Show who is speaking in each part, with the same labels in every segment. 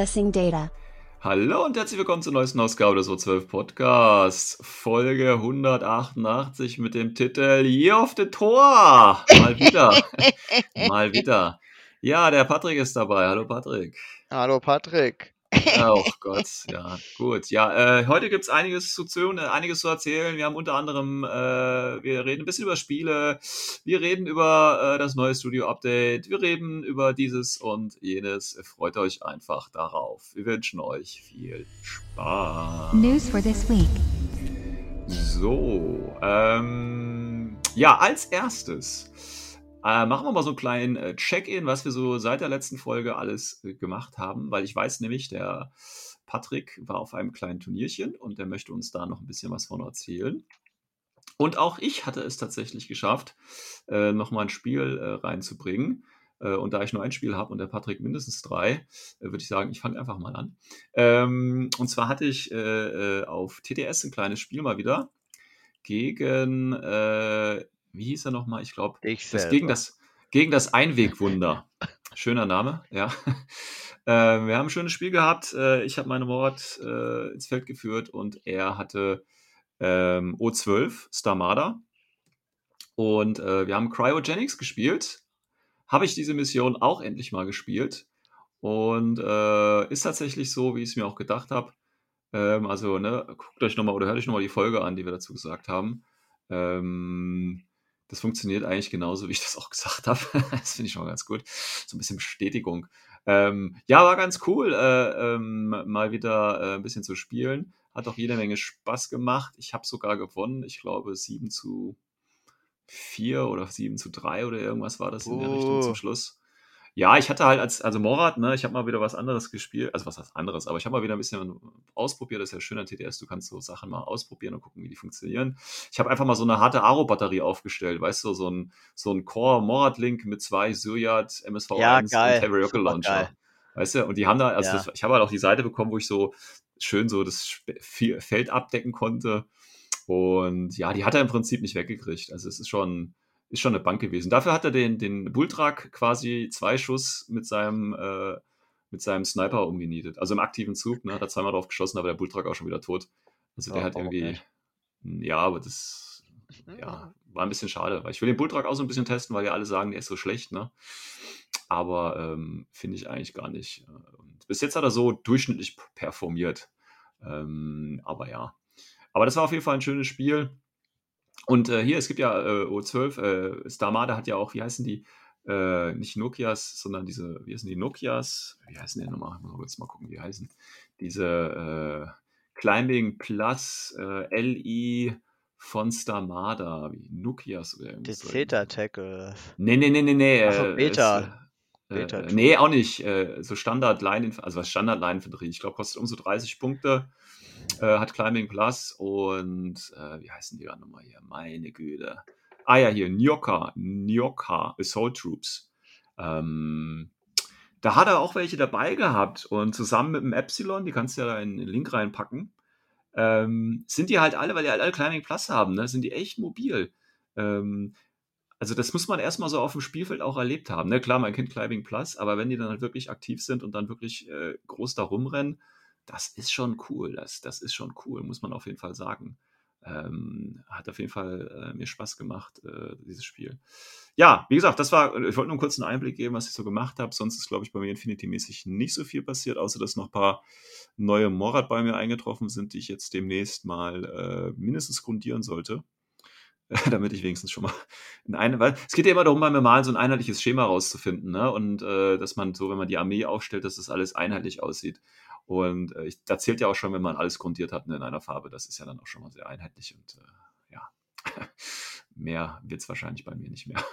Speaker 1: Accessing data.
Speaker 2: Hallo und herzlich willkommen zur neuesten Ausgabe des O12 Podcasts. Folge 188 mit dem Titel Year of the Tor. Mal wieder. Mal wieder. Ja, der Patrick ist dabei. Hallo Patrick.
Speaker 3: Hallo Patrick.
Speaker 2: Oh Gott, ja, gut. Ja, äh, heute gibt es einiges zu tun, äh, einiges zu erzählen. Wir haben unter anderem, äh, wir reden ein bisschen über Spiele, wir reden über äh, das neue Studio-Update, wir reden über dieses und jenes. Freut euch einfach darauf. Wir wünschen euch viel Spaß.
Speaker 4: News for this week.
Speaker 2: So, ähm, ja, als erstes äh, machen wir mal so einen kleinen äh, Check-in, was wir so seit der letzten Folge alles äh, gemacht haben, weil ich weiß nämlich, der Patrick war auf einem kleinen Turnierchen und der möchte uns da noch ein bisschen was von erzählen. Und auch ich hatte es tatsächlich geschafft, äh, nochmal ein Spiel äh, reinzubringen. Äh, und da ich nur ein Spiel habe und der Patrick mindestens drei, äh, würde ich sagen, ich fange einfach mal an. Ähm, und zwar hatte ich äh, auf TTS ein kleines Spiel mal wieder gegen wie hieß er nochmal? Ich glaube, gegen das, gegen das Einwegwunder. Schöner Name, ja. Äh, wir haben ein schönes Spiel gehabt. Äh, ich habe meine Mord äh, ins Feld geführt und er hatte ähm, O12, Starmada. Und äh, wir haben Cryogenics gespielt. Habe ich diese Mission auch endlich mal gespielt. Und äh, ist tatsächlich so, wie ich es mir auch gedacht habe. Ähm, also, ne, guckt euch nochmal oder hört euch nochmal die Folge an, die wir dazu gesagt haben. Ähm, das funktioniert eigentlich genauso, wie ich das auch gesagt habe. das finde ich schon ganz gut. So ein bisschen Bestätigung. Ähm, ja, war ganz cool, äh, ähm, mal wieder äh, ein bisschen zu spielen. Hat auch jede Menge Spaß gemacht. Ich habe sogar gewonnen. Ich glaube 7 zu 4 oder 7 zu 3 oder irgendwas war das in der Richtung zum
Speaker 3: Oh.
Speaker 2: Schluss. Ja, ich hatte halt als, also Morat, ne, ich habe mal wieder was anderes gespielt, also was heißt anderes, aber ich habe mal wieder ein bisschen ausprobiert, das ist ja schön an TTS, du kannst so Sachen mal ausprobieren und gucken, wie die funktionieren. Ich habe einfach mal so eine harte Aro-Batterie aufgestellt, weißt du, so ein, so ein Core Morat Link mit zwei Syriat, MSV1
Speaker 3: Ja, geil.
Speaker 2: und Heavy Rocket Launcher. Weißt du, und die haben da, also
Speaker 3: Ja.
Speaker 2: das, ich habe halt auch die Seite bekommen, wo ich so schön so das Feld abdecken konnte. Und ja, die hat er im Prinzip nicht weggekriegt. Also es ist schon, ist schon eine Bank gewesen. Dafür hat er den, den Bulltruck quasi zwei Schuss mit seinem, äh, mit seinem Sniper umgenietet. Also im aktiven Zug, ne, hat er zweimal drauf geschossen, aber der Bulltruck auch schon wieder tot. Also der
Speaker 3: Ja,
Speaker 2: hat
Speaker 3: warum
Speaker 2: irgendwie,
Speaker 3: nicht?
Speaker 2: ja, aber das, ja, war ein bisschen schade. Weil ich will den Bulltruck auch so ein bisschen testen, weil ja alle sagen, der ist so schlecht, ne? Aber ähm, finde ich eigentlich gar nicht. Und bis jetzt hat er so durchschnittlich performiert. Ähm, aber ja. Aber das war auf jeden Fall ein schönes Spiel. Und äh, hier, es gibt ja äh, O12, äh, Starmada hat ja auch, wie heißen die? Äh, nicht Nokias, sondern diese, wie heißen die Nokias? Wie heißen die nochmal? Mal kurz mal gucken, wie die heißen. Diese äh, Climbing Plus äh, LI von Starmada, wie Nokias oder
Speaker 3: Die
Speaker 2: irgendwas.
Speaker 3: Zeta-Tackle.
Speaker 2: Nee, nee, nee, nee, nee.
Speaker 3: Ach
Speaker 2: äh,
Speaker 3: Beta. Beta
Speaker 2: äh, nee, auch nicht. Äh, so Standard Line, also was Standard Line Infanterie. Ich glaube, kostet um so 30 Punkte. Äh, hat Climbing Plus und äh, wie heißen die dann nochmal hier? Meine Güte. Ah ja, hier, Nyoka. Nyoka Assault Troops. Ähm, da hat er auch welche dabei gehabt und zusammen mit dem Epsilon, die kannst du ja da in den Link reinpacken, ähm, sind die halt alle, weil die halt alle Climbing Plus haben, ne, sind die echt mobil. Ähm, also das muss man erstmal so auf dem Spielfeld auch erlebt haben. Ne? Klar, man kennt Climbing Plus, aber wenn die dann halt wirklich aktiv sind und dann wirklich äh, groß da rumrennen, das ist schon cool. Das, das ist schon cool, muss man auf jeden Fall sagen. Ähm, hat auf jeden Fall äh, mir Spaß gemacht, äh, dieses Spiel. Ja, wie gesagt, das war, ich wollte nur einen kurzen Einblick geben, was ich so gemacht habe. Sonst ist, glaube ich, bei mir Infinity-mäßig nicht so viel passiert, außer dass noch ein paar neue Morad bei mir eingetroffen sind, die ich jetzt demnächst mal äh, mindestens grundieren sollte. damit ich wenigstens schon mal in eine, weil es geht ja immer darum, beim Malen so ein einheitliches Schema rauszufinden, ne? Und äh, dass man so, wenn man die Armee aufstellt, dass das alles einheitlich aussieht. Und äh, ich, da zählt ja auch schon, wenn man alles grundiert hat ne, in einer Farbe, das ist ja dann auch schon mal sehr einheitlich und äh, ja, mehr wird es wahrscheinlich bei mir nicht mehr.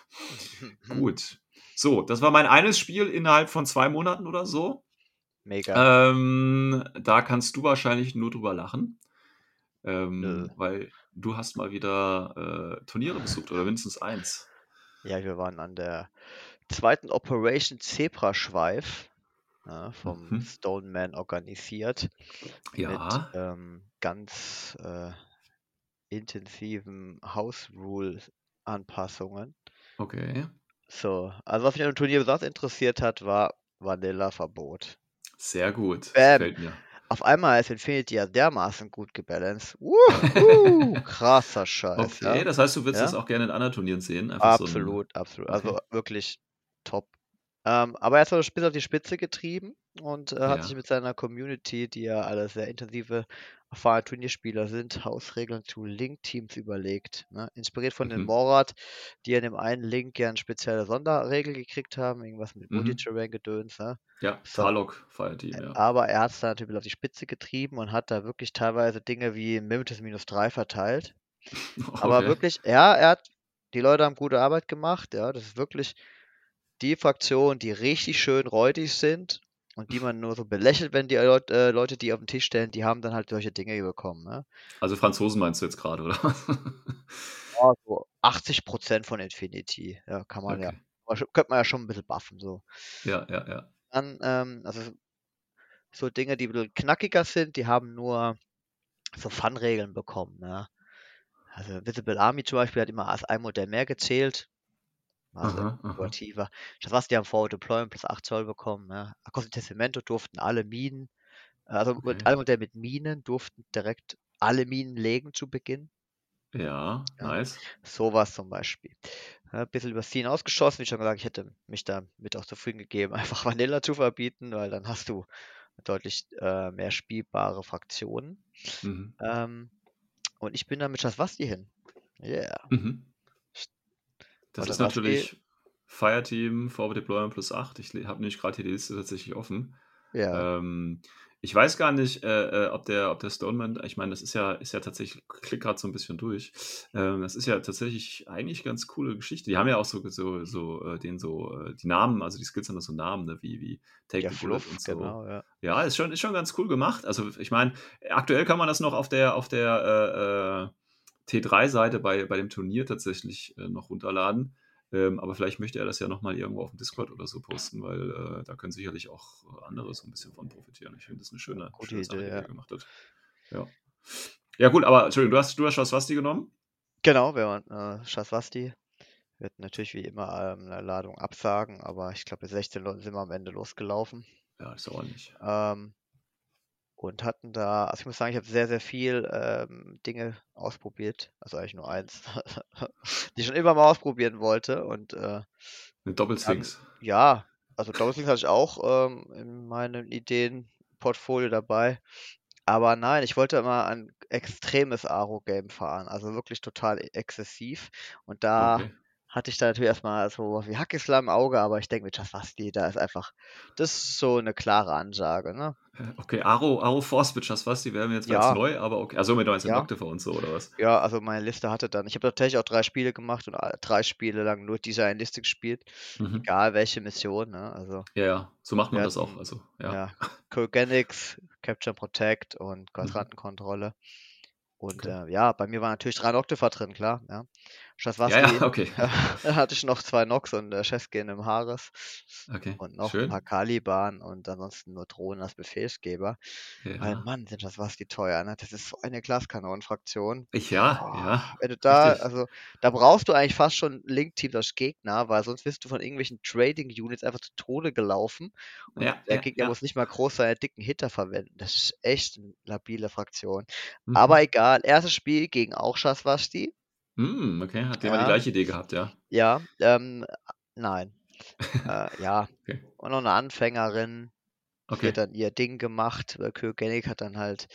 Speaker 2: Gut. So, das war mein eines Spiel innerhalb von zwei Monaten oder so.
Speaker 3: Mega.
Speaker 2: Ähm, da kannst du wahrscheinlich nur drüber lachen. Ähm, weil du hast mal wieder äh, Turniere besucht oder mindestens eins.
Speaker 3: Ja, wir waren an der zweiten Operation Zebraschweif ja, vom
Speaker 2: Mhm.
Speaker 3: Stoneman organisiert mit
Speaker 2: Ja,
Speaker 3: ähm, ganz äh, intensiven House Rule Anpassungen.
Speaker 2: okay.
Speaker 3: So, also was mich an dem Turnier besonders interessiert hat, war Vanilla-Verbot.
Speaker 2: Sehr gut. Mir.
Speaker 3: Auf einmal ist Infinity ja dermaßen gut gebalanced. Wuhu! Krasser Scheiß,
Speaker 2: Okay,
Speaker 3: ja.
Speaker 2: das heißt, du würdest das
Speaker 3: Ja,
Speaker 2: auch gerne in anderen Turnieren sehen. Einfach so ein.
Speaker 3: absolut, absolut. Also
Speaker 2: Okay.
Speaker 3: wirklich top. Ähm, aber er hat es bis auf die Spitze getrieben und äh, hat sich mit seiner Community, die ja alle sehr intensive, erfahrene Turnierspieler sind, Hausregeln zu Link-Teams überlegt. Ne? Inspiriert von den
Speaker 2: Mhm.
Speaker 3: Morat, die in dem einen Link ja eine spezielle Sonderregel gekriegt haben, irgendwas mit
Speaker 2: Mhm.
Speaker 3: Multiterrain-Gedöns. Ne?
Speaker 2: Ja,
Speaker 3: So,
Speaker 2: Tarlok Fireteam, ja.
Speaker 3: aber er hat es da natürlich auf die Spitze getrieben und hat da wirklich teilweise Dinge wie Mimitus minus 3 verteilt. Aber
Speaker 2: Okay.
Speaker 3: wirklich, ja, er hat, die Leute haben gute Arbeit gemacht, ja, das ist wirklich die Fraktionen, die richtig schön räudig sind und die man nur so belächelt, wenn die Leut, äh, Leute die auf den Tisch stellen, die haben dann halt solche Dinge bekommen. Ne?
Speaker 2: Also Franzosen meinst du jetzt gerade, oder?
Speaker 3: Ja, so 80% von Infinity, ja, kann man ja,
Speaker 2: Okay.
Speaker 3: schon- könnte man ja schon ein bisschen buffen. So.
Speaker 2: Ja, ja, ja.
Speaker 3: Dann, ähm, also so Dinge, die ein bisschen knackiger sind, die haben nur so Fun-Regeln bekommen. Ne? Also Visible Army zum Beispiel hat immer als ein Modell mehr gezählt. Also
Speaker 2: Aha, aha.
Speaker 3: innovativer. Das was die haben Forward Deployment plus 8 Zoll bekommen. Ne? Costa Testamento durften alle Minen, also mit
Speaker 2: Okay.
Speaker 3: alle Modelle mit Minen durften direkt alle Minen legen zu Beginn.
Speaker 2: Ja,
Speaker 3: Ja.
Speaker 2: nice.
Speaker 3: Sowas zum Beispiel. Ja, ein bisschen übers Ziel ausgeschossen, wie schon gesagt, ich hätte mich damit auch zufrieden gegeben, einfach Vanilla zu verbieten, weil dann hast du deutlich äh, mehr spielbare Fraktionen.
Speaker 2: Mhm.
Speaker 3: Ähm, und ich bin da mit Schaswasti hin. Yeah.
Speaker 2: Mhm. Das
Speaker 3: Oder
Speaker 2: ist
Speaker 3: was
Speaker 2: natürlich Fireteam, Forward Deployment plus 8. Ich habe nämlich gerade hier die Liste tatsächlich offen.
Speaker 3: Ja.
Speaker 2: Ähm, ich weiß gar nicht, äh, äh, ob der, ob der Stoneman, ich meine, das ist ja, ist ja tatsächlich, ich klick gerade so ein bisschen durch. Ähm, das ist ja tatsächlich eigentlich ganz coole Geschichte. Die haben ja auch so, so, so äh, den so, äh, die Namen, also die Skills haben da so Namen, ne, wie, wie Take
Speaker 3: Ja,
Speaker 2: the Bullet und so.
Speaker 3: genau, ja.
Speaker 2: Ja, ist schon, ist schon ganz cool gemacht. Also ich meine, aktuell kann man das noch auf der, auf der äh, äh, T3-Seite bei, bei dem Turnier tatsächlich äh, noch runterladen. Ähm, aber vielleicht möchte er das ja nochmal irgendwo auf dem Discord oder so posten, weil äh, da können sicherlich auch andere so ein bisschen von profitieren. Ich finde das eine schöne,
Speaker 3: Gute
Speaker 2: schöne Sache,
Speaker 3: Idee,
Speaker 2: die
Speaker 3: ja.
Speaker 2: er gemacht hat. Ja. Ja, gut, aber Entschuldigung, du hast, du hast Schaswasti genommen?
Speaker 3: Genau, wir waren äh, Schaswasti. Wir hätten natürlich wie immer ähm, eine Ladung absagen, aber ich glaube, mit 16 Leuten sind wir am Ende losgelaufen.
Speaker 2: Ja, ist auch nicht.
Speaker 3: Ähm, und hatten da, also ich muss sagen, ich habe sehr, sehr viel ähm, Dinge ausprobiert. Also eigentlich nur eins, die ich schon immer mal ausprobieren wollte. Und äh,
Speaker 2: Eine
Speaker 3: dann,
Speaker 2: Doppelswings.
Speaker 3: ja, also Doppelslings hatte ich auch ähm, in meinem Ideenportfolio dabei. Aber nein, ich wollte immer ein extremes Aro-Game fahren, also wirklich total exzessiv. Und da
Speaker 2: Okay.
Speaker 3: Hatte ich da natürlich erstmal so wie Hackislam im Auge, aber ich denke mit Schaswasti, da ist einfach, das ist so eine klare Ansage, ne?
Speaker 2: Okay, Aro, Aro Force mit Schaswasti wäre mir jetzt ganz
Speaker 3: Ja,
Speaker 2: neu, aber okay. Also mit 19
Speaker 3: ja.
Speaker 2: Nocte für uns so, oder was?
Speaker 3: Ja, also meine Liste hatte dann, ich habe tatsächlich auch drei Spiele gemacht und alle- drei Spiele lang nur diese eine Liste gespielt,
Speaker 2: Mhm.
Speaker 3: egal welche Mission, ne? Also
Speaker 2: Ja, ja, so macht man das auch.
Speaker 3: hatten,
Speaker 2: Also, ja.
Speaker 3: ja, Kurganics, Capture and Protect und
Speaker 2: Mhm.
Speaker 3: Quadrantenkontrolle. Und
Speaker 2: Okay.
Speaker 3: äh, ja, bei mir war natürlich drei Noctifer drin, klar, ja.
Speaker 2: Ja,
Speaker 3: Schaswasti,
Speaker 2: ja, okay.
Speaker 3: da hatte ich noch zwei Nox und äh, Chefskin im Haares
Speaker 2: Okay,
Speaker 3: und noch ein paar
Speaker 2: schön.
Speaker 3: Caliban und ansonsten nur Drohnen als Befehlsgeber. Weil
Speaker 2: Ja.
Speaker 3: Mann, sind Schaswasti teuer, ne? Das ist so eine Glaskanonenfraktion.
Speaker 2: Ich, ja,
Speaker 3: Boah,
Speaker 2: ja,
Speaker 3: wenn du da,
Speaker 2: richtig.
Speaker 3: also da brauchst du eigentlich fast schon Link-Team als Gegner, weil sonst wirst du von irgendwelchen Trading-Units einfach zu Tode gelaufen und
Speaker 2: Ja,
Speaker 3: der
Speaker 2: ja,
Speaker 3: Gegner
Speaker 2: ja.
Speaker 3: muss nicht mal groß seine dicken Hitter verwenden. Das ist echt eine labile Fraktion. Aber
Speaker 2: Mhm.
Speaker 3: egal, erstes Spiel gegen auch Schaswasti.
Speaker 2: Hm, okay, hat der mal die
Speaker 3: Ja,
Speaker 2: gleiche Idee gehabt, ja.
Speaker 3: ja, ähm, nein. Äh, ja,
Speaker 2: Okay,
Speaker 3: und noch eine Anfängerin, die hat
Speaker 2: okay,
Speaker 3: dann ihr Ding gemacht. Äh, Kögenig hat dann halt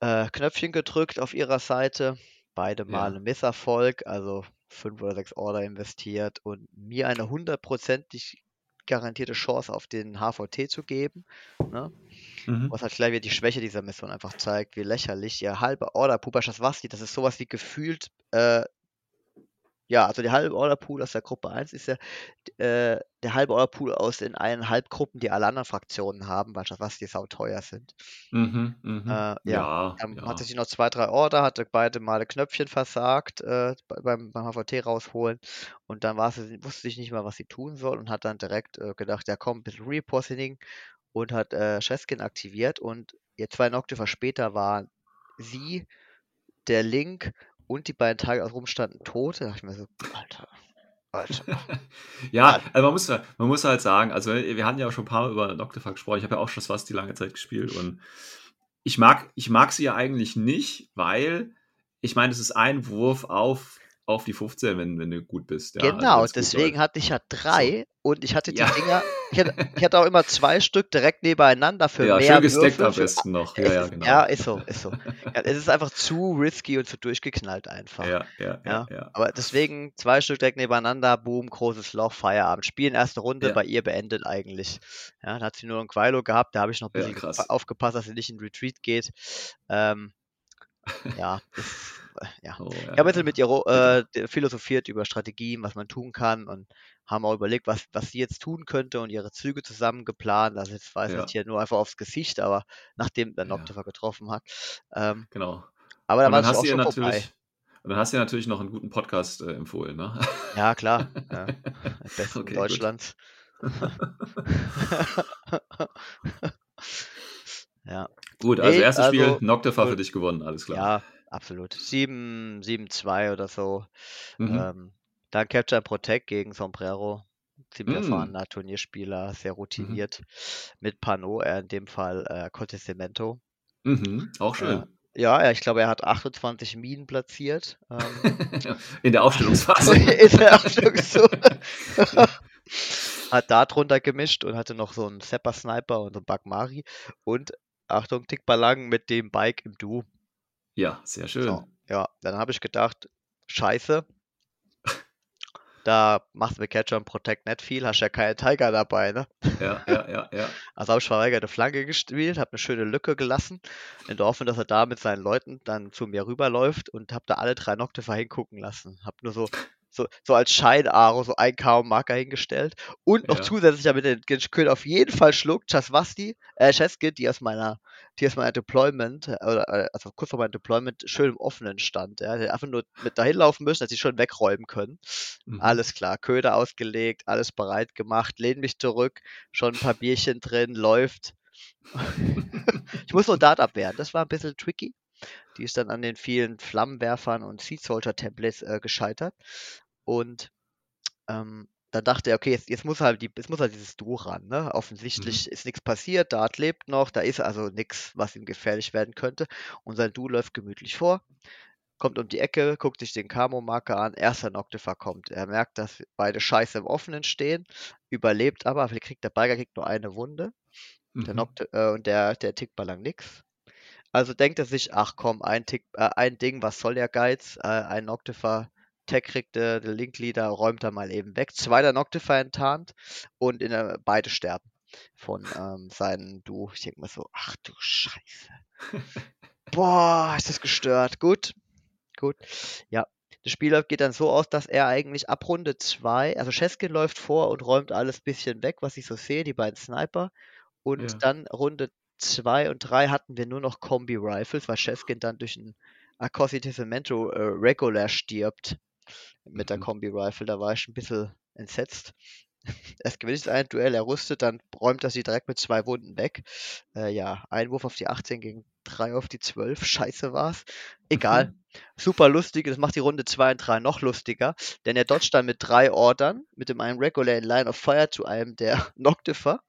Speaker 3: äh, Knöpfchen gedrückt auf ihrer Seite. Beide Male
Speaker 2: ja.
Speaker 3: Misserfolg, also fünf oder sechs Order investiert und mir eine hundertprozentig garantierte Chance auf den HVT zu geben. Ne?
Speaker 2: Mhm.
Speaker 3: Was halt gleich wieder die Schwäche dieser Mission einfach zeigt, wie lächerlich ihr halber Order Pupa Schaswasti, das ist sowas wie gefühlt äh, Ja, also der halbe Order-Pool aus der Gruppe 1 ist ja äh, der halbe Order-Pool aus den eineinhalb Gruppen, die alle anderen Fraktionen haben, weil was die sauteuer sind.
Speaker 2: Mhm, mhm.
Speaker 3: Äh, ja,
Speaker 2: Ja,
Speaker 3: dann
Speaker 2: ja.
Speaker 3: hatte sich noch zwei, drei Order, hatte beide Male Knöpfchen versagt äh, bei- beim, beim HVT rausholen und dann war sie, wusste ich nicht mal, was sie tun soll und hat dann direkt äh, gedacht, ja komm, ein bisschen Repositioning und hat äh, Cheskin aktiviert und jetzt zwei Noctifer später waren sie, der Link und die beiden Tage aus rumstanden tot. Da dachte ich mir so, Alter, Alter.
Speaker 2: Ja, also man muss, man muss halt sagen, also wir hatten ja auch schon ein paar Mal über Noctifax gesprochen. Ich habe ja auch schon was die lange Zeit gespielt und ich mag, ich mag sie ja eigentlich nicht, weil ich meine, es ist ein Wurf auf, auf die 15, wenn, wenn du gut bist. Ja, also
Speaker 3: Genau,
Speaker 2: gut
Speaker 3: deswegen
Speaker 2: läuft.
Speaker 3: hatte ich ja drei und ich hatte die
Speaker 2: Ja.
Speaker 3: Dinger, ich hatte, ich hatte auch immer zwei Stück direkt nebeneinander für
Speaker 2: ja,
Speaker 3: mehr
Speaker 2: schön gesteckt
Speaker 3: Würfel.
Speaker 2: am besten noch. Ja, ja,
Speaker 3: ist,
Speaker 2: genau.
Speaker 3: ja, ist so, ist so. Ja, es ist einfach zu risky und zu durchgeknallt einfach.
Speaker 2: Ja, ja, ja,
Speaker 3: Ja,
Speaker 2: ja.
Speaker 3: aber deswegen zwei Stück direkt nebeneinander, boom, großes Loch, Feierabend. Spielen erste Runde,
Speaker 2: Ja.
Speaker 3: bei ihr beendet eigentlich. Ja, dann hat sie nur noch ein Quilo gehabt, da habe ich noch ein
Speaker 2: Ja,
Speaker 3: bisschen aufgepasst, dass sie nicht in Retreat geht. Ähm, ja, das, äh, ja.
Speaker 2: Oh,
Speaker 3: Ich
Speaker 2: ja,
Speaker 3: habe ein bisschen
Speaker 2: ja.
Speaker 3: mit ihr äh, philosophiert über Strategien, was man tun kann und haben auch überlegt, was, was sie jetzt tun könnte und ihre Züge zusammen geplant. Also jetzt weiß
Speaker 2: Ja.
Speaker 3: ich hier nur einfach aufs Gesicht, aber nachdem der
Speaker 2: Ja.
Speaker 3: Noctifer getroffen hat. Ähm,
Speaker 2: Genau.
Speaker 3: aber da war
Speaker 2: dann
Speaker 3: es
Speaker 2: hast
Speaker 3: auch schon vorbei.
Speaker 2: natürlich, und dann hast du ihr natürlich noch einen guten Podcast äh, empfohlen, ne?
Speaker 3: Ja, klar. Ja. Besten
Speaker 2: Okay, gut.
Speaker 3: Deutschlands. ja.
Speaker 2: Gut, also
Speaker 3: Nee,
Speaker 2: erstes Spiel,
Speaker 3: also,
Speaker 2: Noctifer für
Speaker 3: cool.
Speaker 2: dich gewonnen, alles klar.
Speaker 3: Ja, absolut. 7, 7-2 oder so.
Speaker 2: Mhm.
Speaker 3: Ähm, dann Capture and Protect gegen Sombrero. Ziemlich
Speaker 2: Mm.
Speaker 3: erfahrener Turnierspieler, sehr
Speaker 2: Mhm.
Speaker 3: routiniert. Mit Pano, er in dem Fall äh, Contestimento.
Speaker 2: Mhm. Auch
Speaker 3: Äh,
Speaker 2: schön.
Speaker 3: ja, er- ich glaube, er hat 28 Minen platziert. Ähm,
Speaker 2: In der Aufstellungsphase.
Speaker 3: er auch schon so. hat da drunter gemischt und hatte noch so einen Sepper Sniper und so einen Bagmari. Und Achtung, Tickballang mit dem Bike im Du.
Speaker 2: Ja, sehr schön.
Speaker 3: So, ja, dann habe ich gedacht, scheiße. Da machst du mit Catcher und Protect nicht viel, hast ja keinen Tiger dabei, ne?
Speaker 2: Ja, ja, ja, ja.
Speaker 3: Also habe ich verweigerte Flanke gespielt, habe eine schöne Lücke gelassen, in der Hoffnung, dass er da mit seinen Leuten dann zu mir rüberläuft und habe da alle drei Noctifer hingucken lassen. Habe nur so, so, so als Schein-Aro so ein KO-Marker hingestellt und noch
Speaker 2: Ja.
Speaker 3: zusätzlich, damit der König auf jeden Fall schluckt, Chaswasti, äh, Chesky, die aus meiner, die aus meiner Deployment, äh, oder, äh, also kurz vor meinem Deployment, schön im Offenen stand. Ja, der einfach nur mit dahin laufen müssen, dass sie schon wegräumen können.
Speaker 2: Mhm.
Speaker 3: Alles klar, Köder ausgelegt, alles bereit gemacht, lehn mich zurück, schon ein paar Bierchen drin, läuft. ich muss nur Dart abwehren, das war ein bisschen tricky. Die ist dann an den vielen Flammenwerfern und Seed Soldier Templates äh, gescheitert. Und ähm, dann dachte er, okay, jetzt, jetzt muss halt die, jetzt muss halt dieses Duo ran. Ne? Offensichtlich ist nichts passiert, Dart lebt noch, da ist also nichts, was ihm gefährlich werden könnte. Und sein Duo läuft gemütlich vor kommt um die Ecke, guckt sich den Camo-Marker an, erster Noctifer kommt. Er merkt, dass beide scheiße im Offenen stehen, überlebt aber, kriegt der Biker kriegt nur eine Wunde der
Speaker 2: Mhm.
Speaker 3: Noct äh, und der, der Tickballang nix. Also denkt er sich, ach komm, ein, Tick, äh, ein Ding, was soll der Geiz? Äh, ein Noctifer, Tech kriegt äh, der Linkleader, räumt er mal eben weg. Zweiter Noctifer enttarnt und in der, beide sterben von ähm, seinen Du. Ich denke mal so, ach du Scheiße. Boah, ist das gestört. Gut, gut. Ja, das Spiel geht dann so aus, dass er eigentlich ab Runde 2, also Cheskin läuft vor und räumt alles ein bisschen weg, was ich so sehe, die beiden Sniper. Und
Speaker 2: Ja.
Speaker 3: dann Runde 2 und 3 hatten wir nur noch Kombi-Rifles, weil Cheskin dann durch ein Acosi Testamento äh, regular stirbt mit der
Speaker 2: Mhm.
Speaker 3: Kombi-Rifle. Da war ich ein bisschen entsetzt. Erst gewinnt ein Duell, er rüstet, dann räumt er sie direkt mit zwei Wunden weg. Äh, ja, Einwurf auf die 18 gegen 3 auf die 12. Scheiße war's. Egal.
Speaker 2: Mhm.
Speaker 3: Super lustig. Das macht die Runde 2 und 3 noch lustiger. Denn er dodgt dann mit drei Ordern, mit dem einen Regular in Line of Fire zu einem der Noctifer.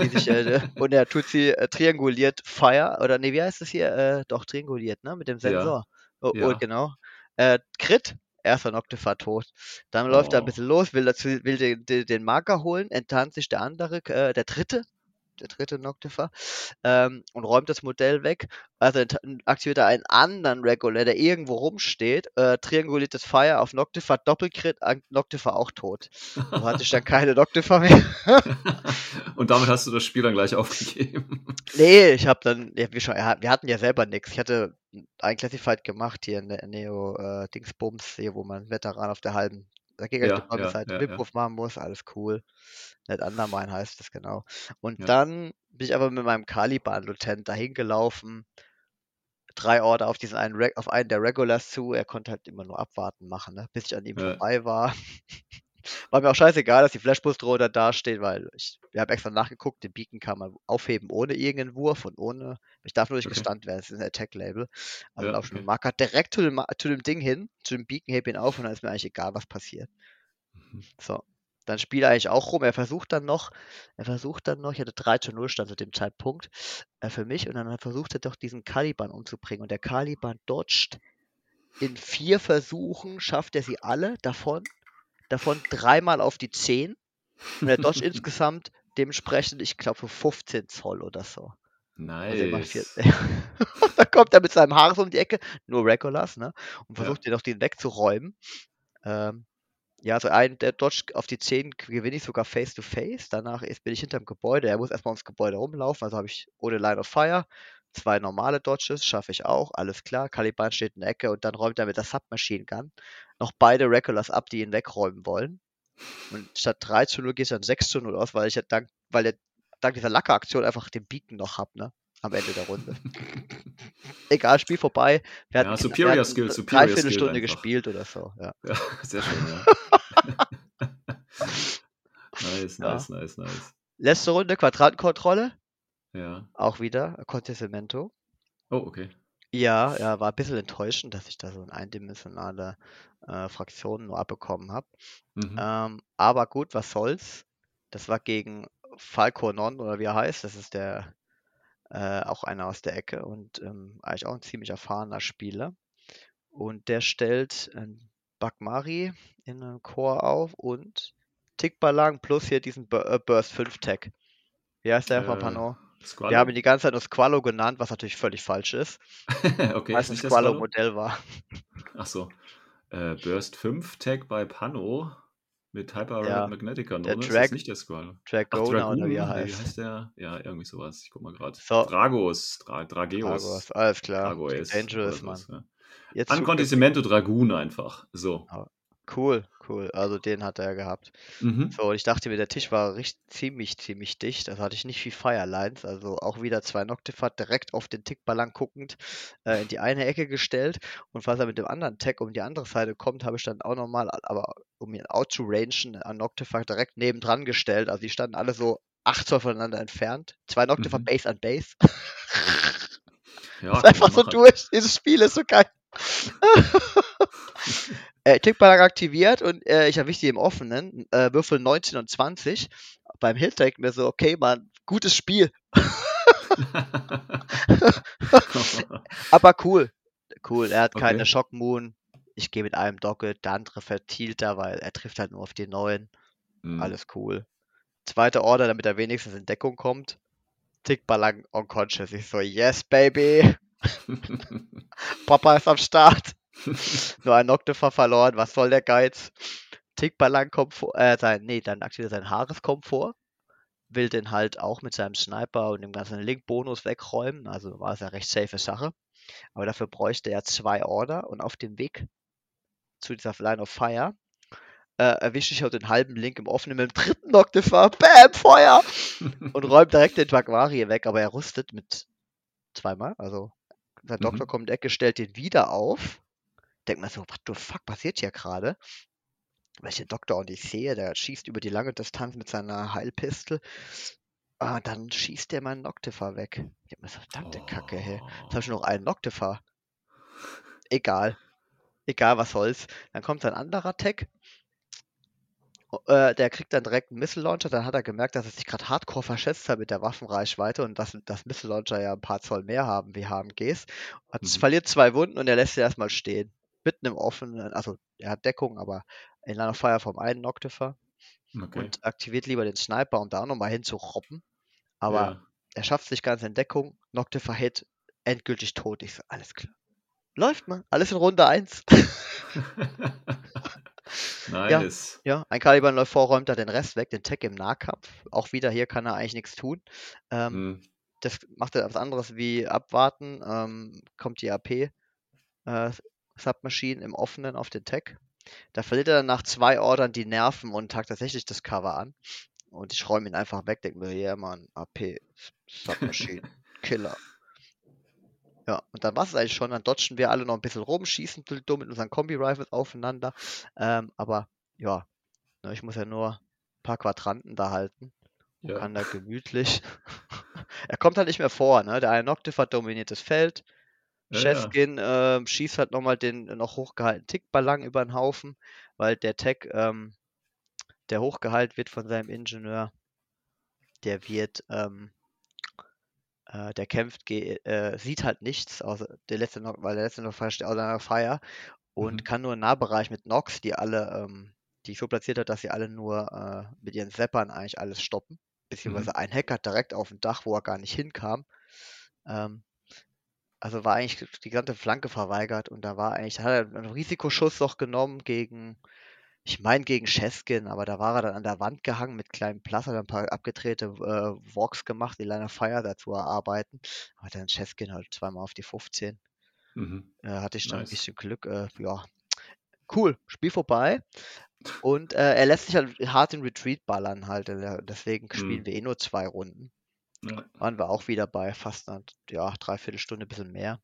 Speaker 3: Die sich, äh, und er tut sie äh, trianguliert Fire, oder nee, wie heißt das hier? Äh, doch, trianguliert, ne? Mit dem
Speaker 2: Ja.
Speaker 3: Sensor. Oh,
Speaker 2: Ja.
Speaker 3: oh, genau. Äh, Crit, erster Noctifer tot. Dann läuft er ein
Speaker 2: Oh.
Speaker 3: bisschen los, will, dazu, will den, den, den Marker holen, enttarnt sich der andere, äh, der dritte. Der dritte Noctifer, ähm, und räumt das Modell weg. Also aktiviert er einen anderen Regular, der irgendwo rumsteht, äh, trianguliert das Fire auf Noctifer, Doppelcrit, Noctifer auch tot. Da hatte ich dann keine Noctifer mehr.
Speaker 2: und damit hast du das Spiel dann gleich aufgegeben.
Speaker 3: Nee, ich habe dann, ja, wir, schon, wir, hatten ja selber nichts. Ich hatte ein Classified gemacht hier in der Neo äh, Dingsbums, hier, wo man Veteran auf der halben da ging ja, die ja, Seite ja, Wimproof ja. machen muss, alles cool. Net Undermine heißt das genau. Und ja. dann bin ich aber mit meinem Caliban-Lieutenant dahin gelaufen, drei Order auf diesen einen, auf einen der Regulars zu. Er konnte halt immer nur abwarten machen, ne? bis ich an ihm vorbei war. War mir auch scheißegal, dass die Flashboost-Drohne da steht, weil ich, wir haben extra nachgeguckt, den Beacon kann man aufheben ohne irgendeinen Wurf und ohne, ich darf nur nicht okay. gestunt werden, es ist ein Attack-Label. Also ja, okay. Marker direkt zu dem, zu dem Ding hin, zu dem Beacon, heb ihn auf und dann ist mir eigentlich egal, was passiert. Mhm. So. Dann spielt er eigentlich auch rum. Er versucht dann noch, er versucht dann noch, ich hatte 3 zu 0 stand zu dem Zeitpunkt äh, für mich und dann versucht er doch diesen Caliban umzubringen und der Caliban dodgt in vier Versuchen, schafft er sie alle davon davon dreimal auf die 10. Und der Dodge insgesamt dementsprechend, ich glaube, für 15 Zoll oder so.
Speaker 2: Also
Speaker 3: nice. Also da kommt er mit seinem Haare um die Ecke, nur Regulars, ne? Und versucht ja. den noch den wegzuräumen. Ähm, ja, also ein, der Dodge auf die 10 gewinne ich sogar face to face. Danach ist, bin ich hinterm Gebäude. Er muss erstmal ums Gebäude rumlaufen. Also habe ich ohne Line of Fire. Zwei normale Dodges schaffe ich auch, alles klar. Caliban steht in der Ecke und dann räumt er mit der Submachine Gun noch beide Regulars ab, die ihn wegräumen wollen. Und statt 3 zu 0 geht es dann 6 zu 0 aus, weil ich ja dank, weil der, dank dieser Lacker-Aktion einfach den Beacon noch hab, ne? Am Ende der Runde. Egal, Spiel vorbei.
Speaker 2: Wir hatten, ja, Superior wir Skill, Superior
Speaker 3: Dreiviertel Stunde gespielt oder so. Ja,
Speaker 2: ja sehr schön, ja. nice, nice, ja. nice, nice.
Speaker 3: Letzte Runde, Quadrantenkontrolle.
Speaker 2: Ja.
Speaker 3: Auch wieder, Contestamento.
Speaker 2: Oh, okay.
Speaker 3: Ja, ja, war ein bisschen enttäuschend, dass ich da so eine eindimensionale äh, Fraktion nur abbekommen habe. Mhm. Ähm, aber gut, was soll's. Das war gegen Falco Non oder wie er heißt. Das ist der äh, auch einer aus der Ecke und ähm, eigentlich auch ein ziemlich erfahrener Spieler. Und der stellt einen Bagmari in einem Core auf und Tickballang plus hier diesen äh, Burst 5 Tag. Wie heißt der, äh, Pano? Squallow? Wir haben ihn die ganze Zeit nur Squallow genannt, was natürlich völlig falsch ist.
Speaker 2: okay,
Speaker 3: weil es ein Squallow-Modell war.
Speaker 2: Ach so. Äh, Burst 5 Tag bei Pano mit Hyper ja, Magnetica
Speaker 3: der Drag, ist
Speaker 2: nicht der Squall.
Speaker 3: Dragona oder wie er heißt.
Speaker 2: Wie heißt der? Ja, irgendwie sowas. Ich guck mal gerade. So. Dragos, Dra Drageos. Dragos,
Speaker 3: alles klar.
Speaker 2: Dragoes.
Speaker 3: Dangerous, Mann.
Speaker 2: Ja. Jetzt Dragoon einfach. So.
Speaker 3: Cool, cool. Also den hat er gehabt.
Speaker 2: Mhm.
Speaker 3: So, und ich dachte mir, der Tisch war richtig, ziemlich, ziemlich dicht. Also hatte ich nicht viel Firelines. Also auch wieder zwei Noctifat direkt auf den Tickballan guckend äh, in die eine Ecke gestellt. Und falls er mit dem anderen Tag um die andere Seite kommt, habe ich dann auch nochmal, aber um ihn out to rangen, an Noctifat direkt nebendran gestellt. Also die standen alle so acht Zoll voneinander entfernt. Zwei Noctifat mhm. Base an Base. Ja, ist einfach so durch. Dieses Spiel ist so geil. Äh, Tickballag aktiviert und äh, ich habe wichtig im Offenen, äh, Würfel 19 und 20. Beim Hit denke mir so, okay, man, gutes Spiel. Aber cool. Cool, er hat keine okay. Moon. Ich gehe mit einem Docket, der andere vertielt da, weil er trifft halt nur auf die neuen. Mhm. Alles cool. Zweite Order, damit er wenigstens in Deckung kommt. Tickballang unconscious. Ich so, yes, baby. Papa ist am Start. Nur ein Noctifer verloren, was soll der Geiz? Tickballang kommt vor, äh, sein, nee, dann aktiviert sein Haareskomfort. Will den halt auch mit seinem Sniper und dem ganzen Link-Bonus wegräumen. Also war es ja recht safe Sache. Aber dafür bräuchte er zwei Order und auf dem Weg zu dieser Line of Fire äh, erwische ich auch den halben Link im offenen mit dem dritten Noctifer. Bam, Feuer! und räumt direkt den Dwagmari weg, aber er rüstet mit zweimal. Also der Doktor mhm. kommt in die Ecke, stellt den wieder auf denkt man so, what the fuck passiert hier gerade? Weil ich den Doktor auch nicht sehe, der schießt über die lange Distanz mit seiner Heilpistel. Ah, dann schießt der meinen Noctifer weg. Ich hab mir so, verdammte oh. Kacke, hey. Jetzt habe ich nur noch einen Noctifer. Egal. Egal, was soll's. Dann kommt ein anderer Tech. Äh, der kriegt dann direkt einen Missile Launcher. Dann hat er gemerkt, dass er sich gerade hardcore verschätzt hat mit der Waffenreichweite und dass das Missile Launcher ja ein paar Zoll mehr haben wie HMGs. Hat, mhm. verliert zwei Wunden und er lässt sie erstmal stehen mitten im offenen, also er hat Deckung, aber in einer Fire vom einen Noctifer okay. und aktiviert lieber den Sniper, um da nochmal hinzurobben. Aber
Speaker 2: Ja.
Speaker 3: er schafft sich ganz in Deckung, Noctifer Hit, endgültig tot. Ich so, alles klar. Läuft mal, alles in Runde 1.
Speaker 2: nice.
Speaker 3: Ja, ein Caliban läuft vor, räumt da den Rest weg, den Tech im Nahkampf. Auch wieder hier kann er eigentlich nichts tun. Ähm,
Speaker 2: Hm.
Speaker 3: das macht er was anderes wie abwarten. Ähm, kommt die AP äh, Submachine im offenen auf den Tech. Da verliert er dann nach zwei Ordern die Nerven und hakt tatsächlich das Cover an. Und ich räume ihn einfach weg, denke mir, ja Mann, AP Submachine, Killer. Ja, und dann war es eigentlich schon. Dann dodgen wir alle noch ein bisschen rum, schießen dumm mit unseren Kombi-Rifles aufeinander. Ähm, aber ja, ne, ich muss ja nur ein paar Quadranten da halten
Speaker 2: Ja.
Speaker 3: kann da gemütlich. er kommt halt nicht mehr vor, ne? Der eine Noctifer dominiert das Feld.
Speaker 2: Ja, ja.
Speaker 3: Chefkin ähm, schießt halt nochmal den noch hochgehaltenen Tickballon über den Haufen, weil der Tech, ähm, der hochgehalten wird von seinem Ingenieur, der wird, ähm, äh, der kämpft, äh, sieht halt nichts, außer der letzte noch, weil der letzte noch steht außer einer Fire und
Speaker 2: Mhm.
Speaker 3: kann nur im Nahbereich mit Nox, die alle, ähm, die ich so platziert hat, dass sie alle nur äh, mit ihren Zappern eigentlich alles stoppen. Beziehungsweise
Speaker 2: Mhm.
Speaker 3: ein Hacker direkt auf dem Dach, wo er gar nicht hinkam. Ähm, also war eigentlich die gesamte Flanke verweigert und da war eigentlich, hat er einen Risikoschuss noch genommen gegen, ich meine gegen Cheskin, aber da war er dann an der Wand gehangen mit kleinen Plus, hat ein paar abgedrehte äh, Walks gemacht, die Liner Fire dazu erarbeiten. Aber dann Cheskin halt zweimal auf die 15.
Speaker 2: Mhm.
Speaker 3: Äh, hatte ich dann ein
Speaker 2: Nice.
Speaker 3: bisschen Glück. Äh, ja, cool, Spiel vorbei. Und äh, er lässt sich halt hart in Retreat ballern halt. äh, Deswegen spielen
Speaker 2: Mhm.
Speaker 3: wir eh nur zwei Runden.
Speaker 2: Ja.
Speaker 3: Waren wir auch wieder bei fast einer, ja, dreiviertel Stunde, ein bisschen mehr.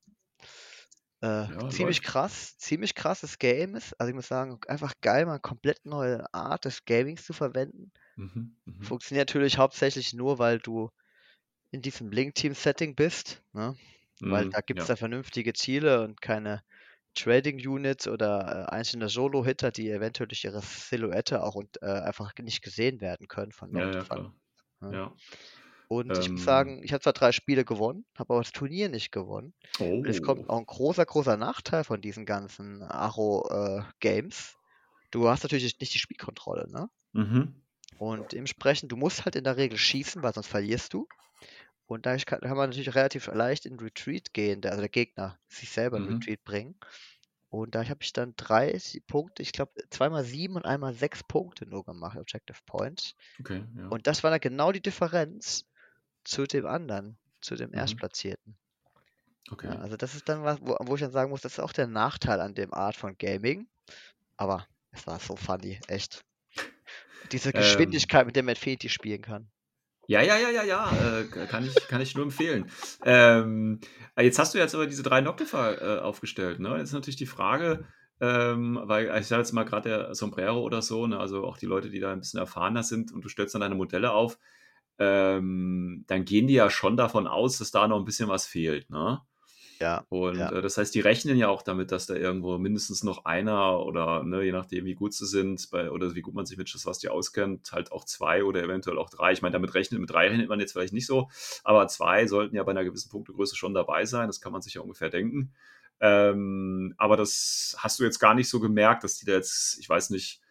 Speaker 3: Äh,
Speaker 2: Ja,
Speaker 3: ziemlich
Speaker 2: läuft.
Speaker 3: krass, ziemlich krasses Game ist. Also ich muss sagen, einfach geil, mal eine komplett neue Art des Gamings zu verwenden.
Speaker 2: Mhm. Mhm.
Speaker 3: Funktioniert natürlich hauptsächlich nur, weil du in diesem Link-Team-Setting bist. Ne? Weil
Speaker 2: Mhm.
Speaker 3: da gibt es
Speaker 2: Ja.
Speaker 3: da vernünftige Ziele und keine Trading Units oder äh, einzelne Solo-Hitter, die eventuell durch ihre Silhouette auch und, äh, einfach nicht gesehen werden können von
Speaker 2: Ja, ja, klar.
Speaker 3: Ja.
Speaker 2: Ja.
Speaker 3: Und ich muss
Speaker 2: Ähm.
Speaker 3: sagen, ich habe zwar drei Spiele gewonnen, habe aber das Turnier nicht gewonnen. Und es kommt
Speaker 2: Oh.
Speaker 3: auch ein großer, großer Nachteil von diesen ganzen Aro-Games. du hast natürlich nicht die Spielkontrolle, ne?
Speaker 2: Mhm.
Speaker 3: Und dementsprechend, du musst halt in der Regel schießen, weil sonst verlierst du. Und da kann, kann man natürlich relativ leicht in Retreat gehen, der, also der Gegner sich selber in
Speaker 2: Mhm.
Speaker 3: Retreat bringen. Und da habe ich dann drei Punkte, ich glaube zweimal sieben und einmal sechs Punkte nur gemacht, Objective Points.
Speaker 2: Okay, ja.
Speaker 3: Und das war dann genau die Differenz zu dem anderen, zu dem
Speaker 2: Mhm.
Speaker 3: Erstplatzierten.
Speaker 2: Okay.
Speaker 3: Ja, also das ist dann was, wo, wo ich dann sagen muss, das ist auch der Nachteil an dem Art von Gaming. Aber es war so funny, echt. Diese
Speaker 2: Ähm.
Speaker 3: Geschwindigkeit, mit der man Infinity spielen kann.
Speaker 2: Ja, ja, ja, ja, ja, äh, kann, ich, kann ich nur empfehlen. Ähm, äh, jetzt hast du jetzt aber diese drei Noctifer äh, aufgestellt. Ne? Jetzt ist natürlich die Frage, ähm, weil ich sage jetzt mal gerade der Sombrero oder so, ne? also auch die Leute, die da ein bisschen erfahrener sind und du stellst dann deine Modelle auf, ähm, dann gehen die ja schon davon aus, dass da noch ein bisschen was fehlt. Ne?
Speaker 3: Ja,
Speaker 2: Und
Speaker 3: Ja.
Speaker 2: äh, das heißt, die rechnen ja auch damit, dass da irgendwo mindestens noch einer oder ne, je nachdem, wie gut sie sind bei, oder wie gut man sich mit was die auskennt, halt auch zwei oder eventuell auch drei. Ich meine, damit rechnet, mit drei rechnet man jetzt vielleicht nicht so, aber zwei sollten ja bei einer gewissen Punktegröße schon dabei sein. Das kann man sich ja ungefähr denken. Ähm, aber das hast du jetzt gar nicht so gemerkt, dass die da jetzt, ich weiß nicht,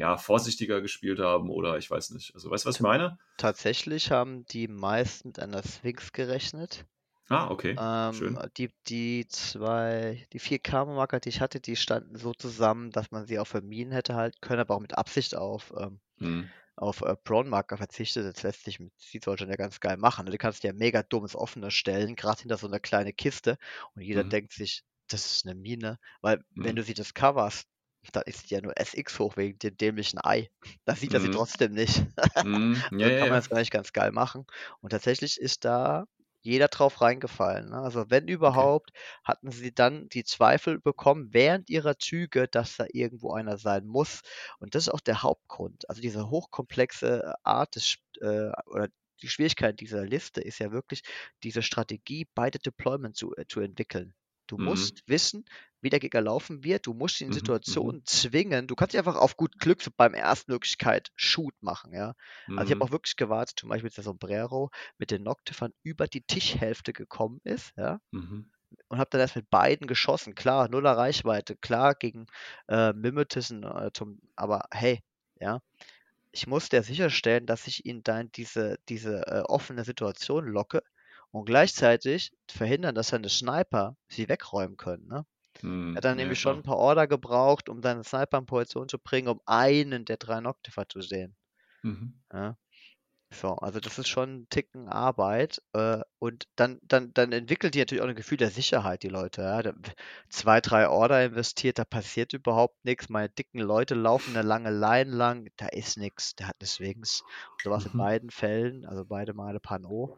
Speaker 2: ja, vorsichtiger gespielt haben oder ich weiß nicht. Also, weißt du, was ich meine?
Speaker 3: tatsächlich haben die meisten mit einer Sphinx gerechnet.
Speaker 2: Ah, okay.
Speaker 3: Ähm,
Speaker 2: Schön.
Speaker 3: die, die zwei, die vier Karma-Marker, die ich hatte, die standen so zusammen, dass man sie auch für Minen hätte halten können, aber auch mit Absicht auf, ähm,
Speaker 2: Hm.
Speaker 3: auf äh, Brown-Marker verzichtet. Das lässt sich mit Seed Soldier ja ganz geil machen. Du kannst dir mega dummes Offener stellen, gerade hinter so einer kleine Kiste und jeder
Speaker 2: Mhm.
Speaker 3: denkt sich, das ist eine Mine, weil wenn
Speaker 2: Mhm.
Speaker 3: du sie discoverst, dann ist sie ja nur SX hoch wegen dem dämlichen Ei. Da sieht er sie
Speaker 2: Mhm.
Speaker 3: trotzdem nicht.
Speaker 2: Hm.
Speaker 3: So
Speaker 2: Ja, ja,
Speaker 3: kann man das eigentlich ganz geil machen. Und tatsächlich ist da jeder drauf reingefallen. Ne? Also wenn überhaupt, hatten sie dann die Zweifel bekommen während ihrer Züge, dass da irgendwo einer sein muss. Und das ist auch der Hauptgrund. Also diese hochkomplexe Art des, äh, oder die Schwierigkeit dieser Liste ist ja wirklich, diese Strategie, beide Deployment zu, äh, zu entwickeln. Du
Speaker 2: Mhm.
Speaker 3: musst wissen, wie der Gegner laufen wird. Du musst ihn in
Speaker 2: Mhm,
Speaker 3: Situationen zwingen. Du kannst nicht einfach auf gut Glück beim ersten Möglichkeit Shoot machen, ja. Also ich habe
Speaker 2: Mhm.
Speaker 3: auch wirklich gewartet, zum Beispiel, dass der Sombrero mit den Noctifern über die Tischhälfte gekommen ist, ja,
Speaker 2: Mhm.
Speaker 3: und habe dann erst mit beiden geschossen. Klar, nuller Reichweite, klar gegen äh, Mimetisen, äh, zum, aber hey, ja. ich muss der sicherstellen, dass ich ihn da in diese, diese äh, offene Situation locke und gleichzeitig verhindern, dass seine Sniper sie wegräumen können. Ne? Er
Speaker 2: Hm,
Speaker 3: hat dann
Speaker 2: ja,
Speaker 3: nämlich schon ein paar Order gebraucht, um seine Sniper in Position zu bringen, um einen der drei Noctifer zu sehen.
Speaker 2: Mhm.
Speaker 3: Ja? So, also das ist schon ein Ticken Arbeit. Äh, und dann, dann, dann entwickelt die natürlich auch ein Gefühl der Sicherheit, die Leute. Ja? Zwei, drei Order investiert, da passiert überhaupt nichts. Meine dicken Leute laufen eine lange Line lang, da ist nichts. Der hat. Und so was in
Speaker 2: Mhm.
Speaker 3: beiden Fällen, also beide Male Pano.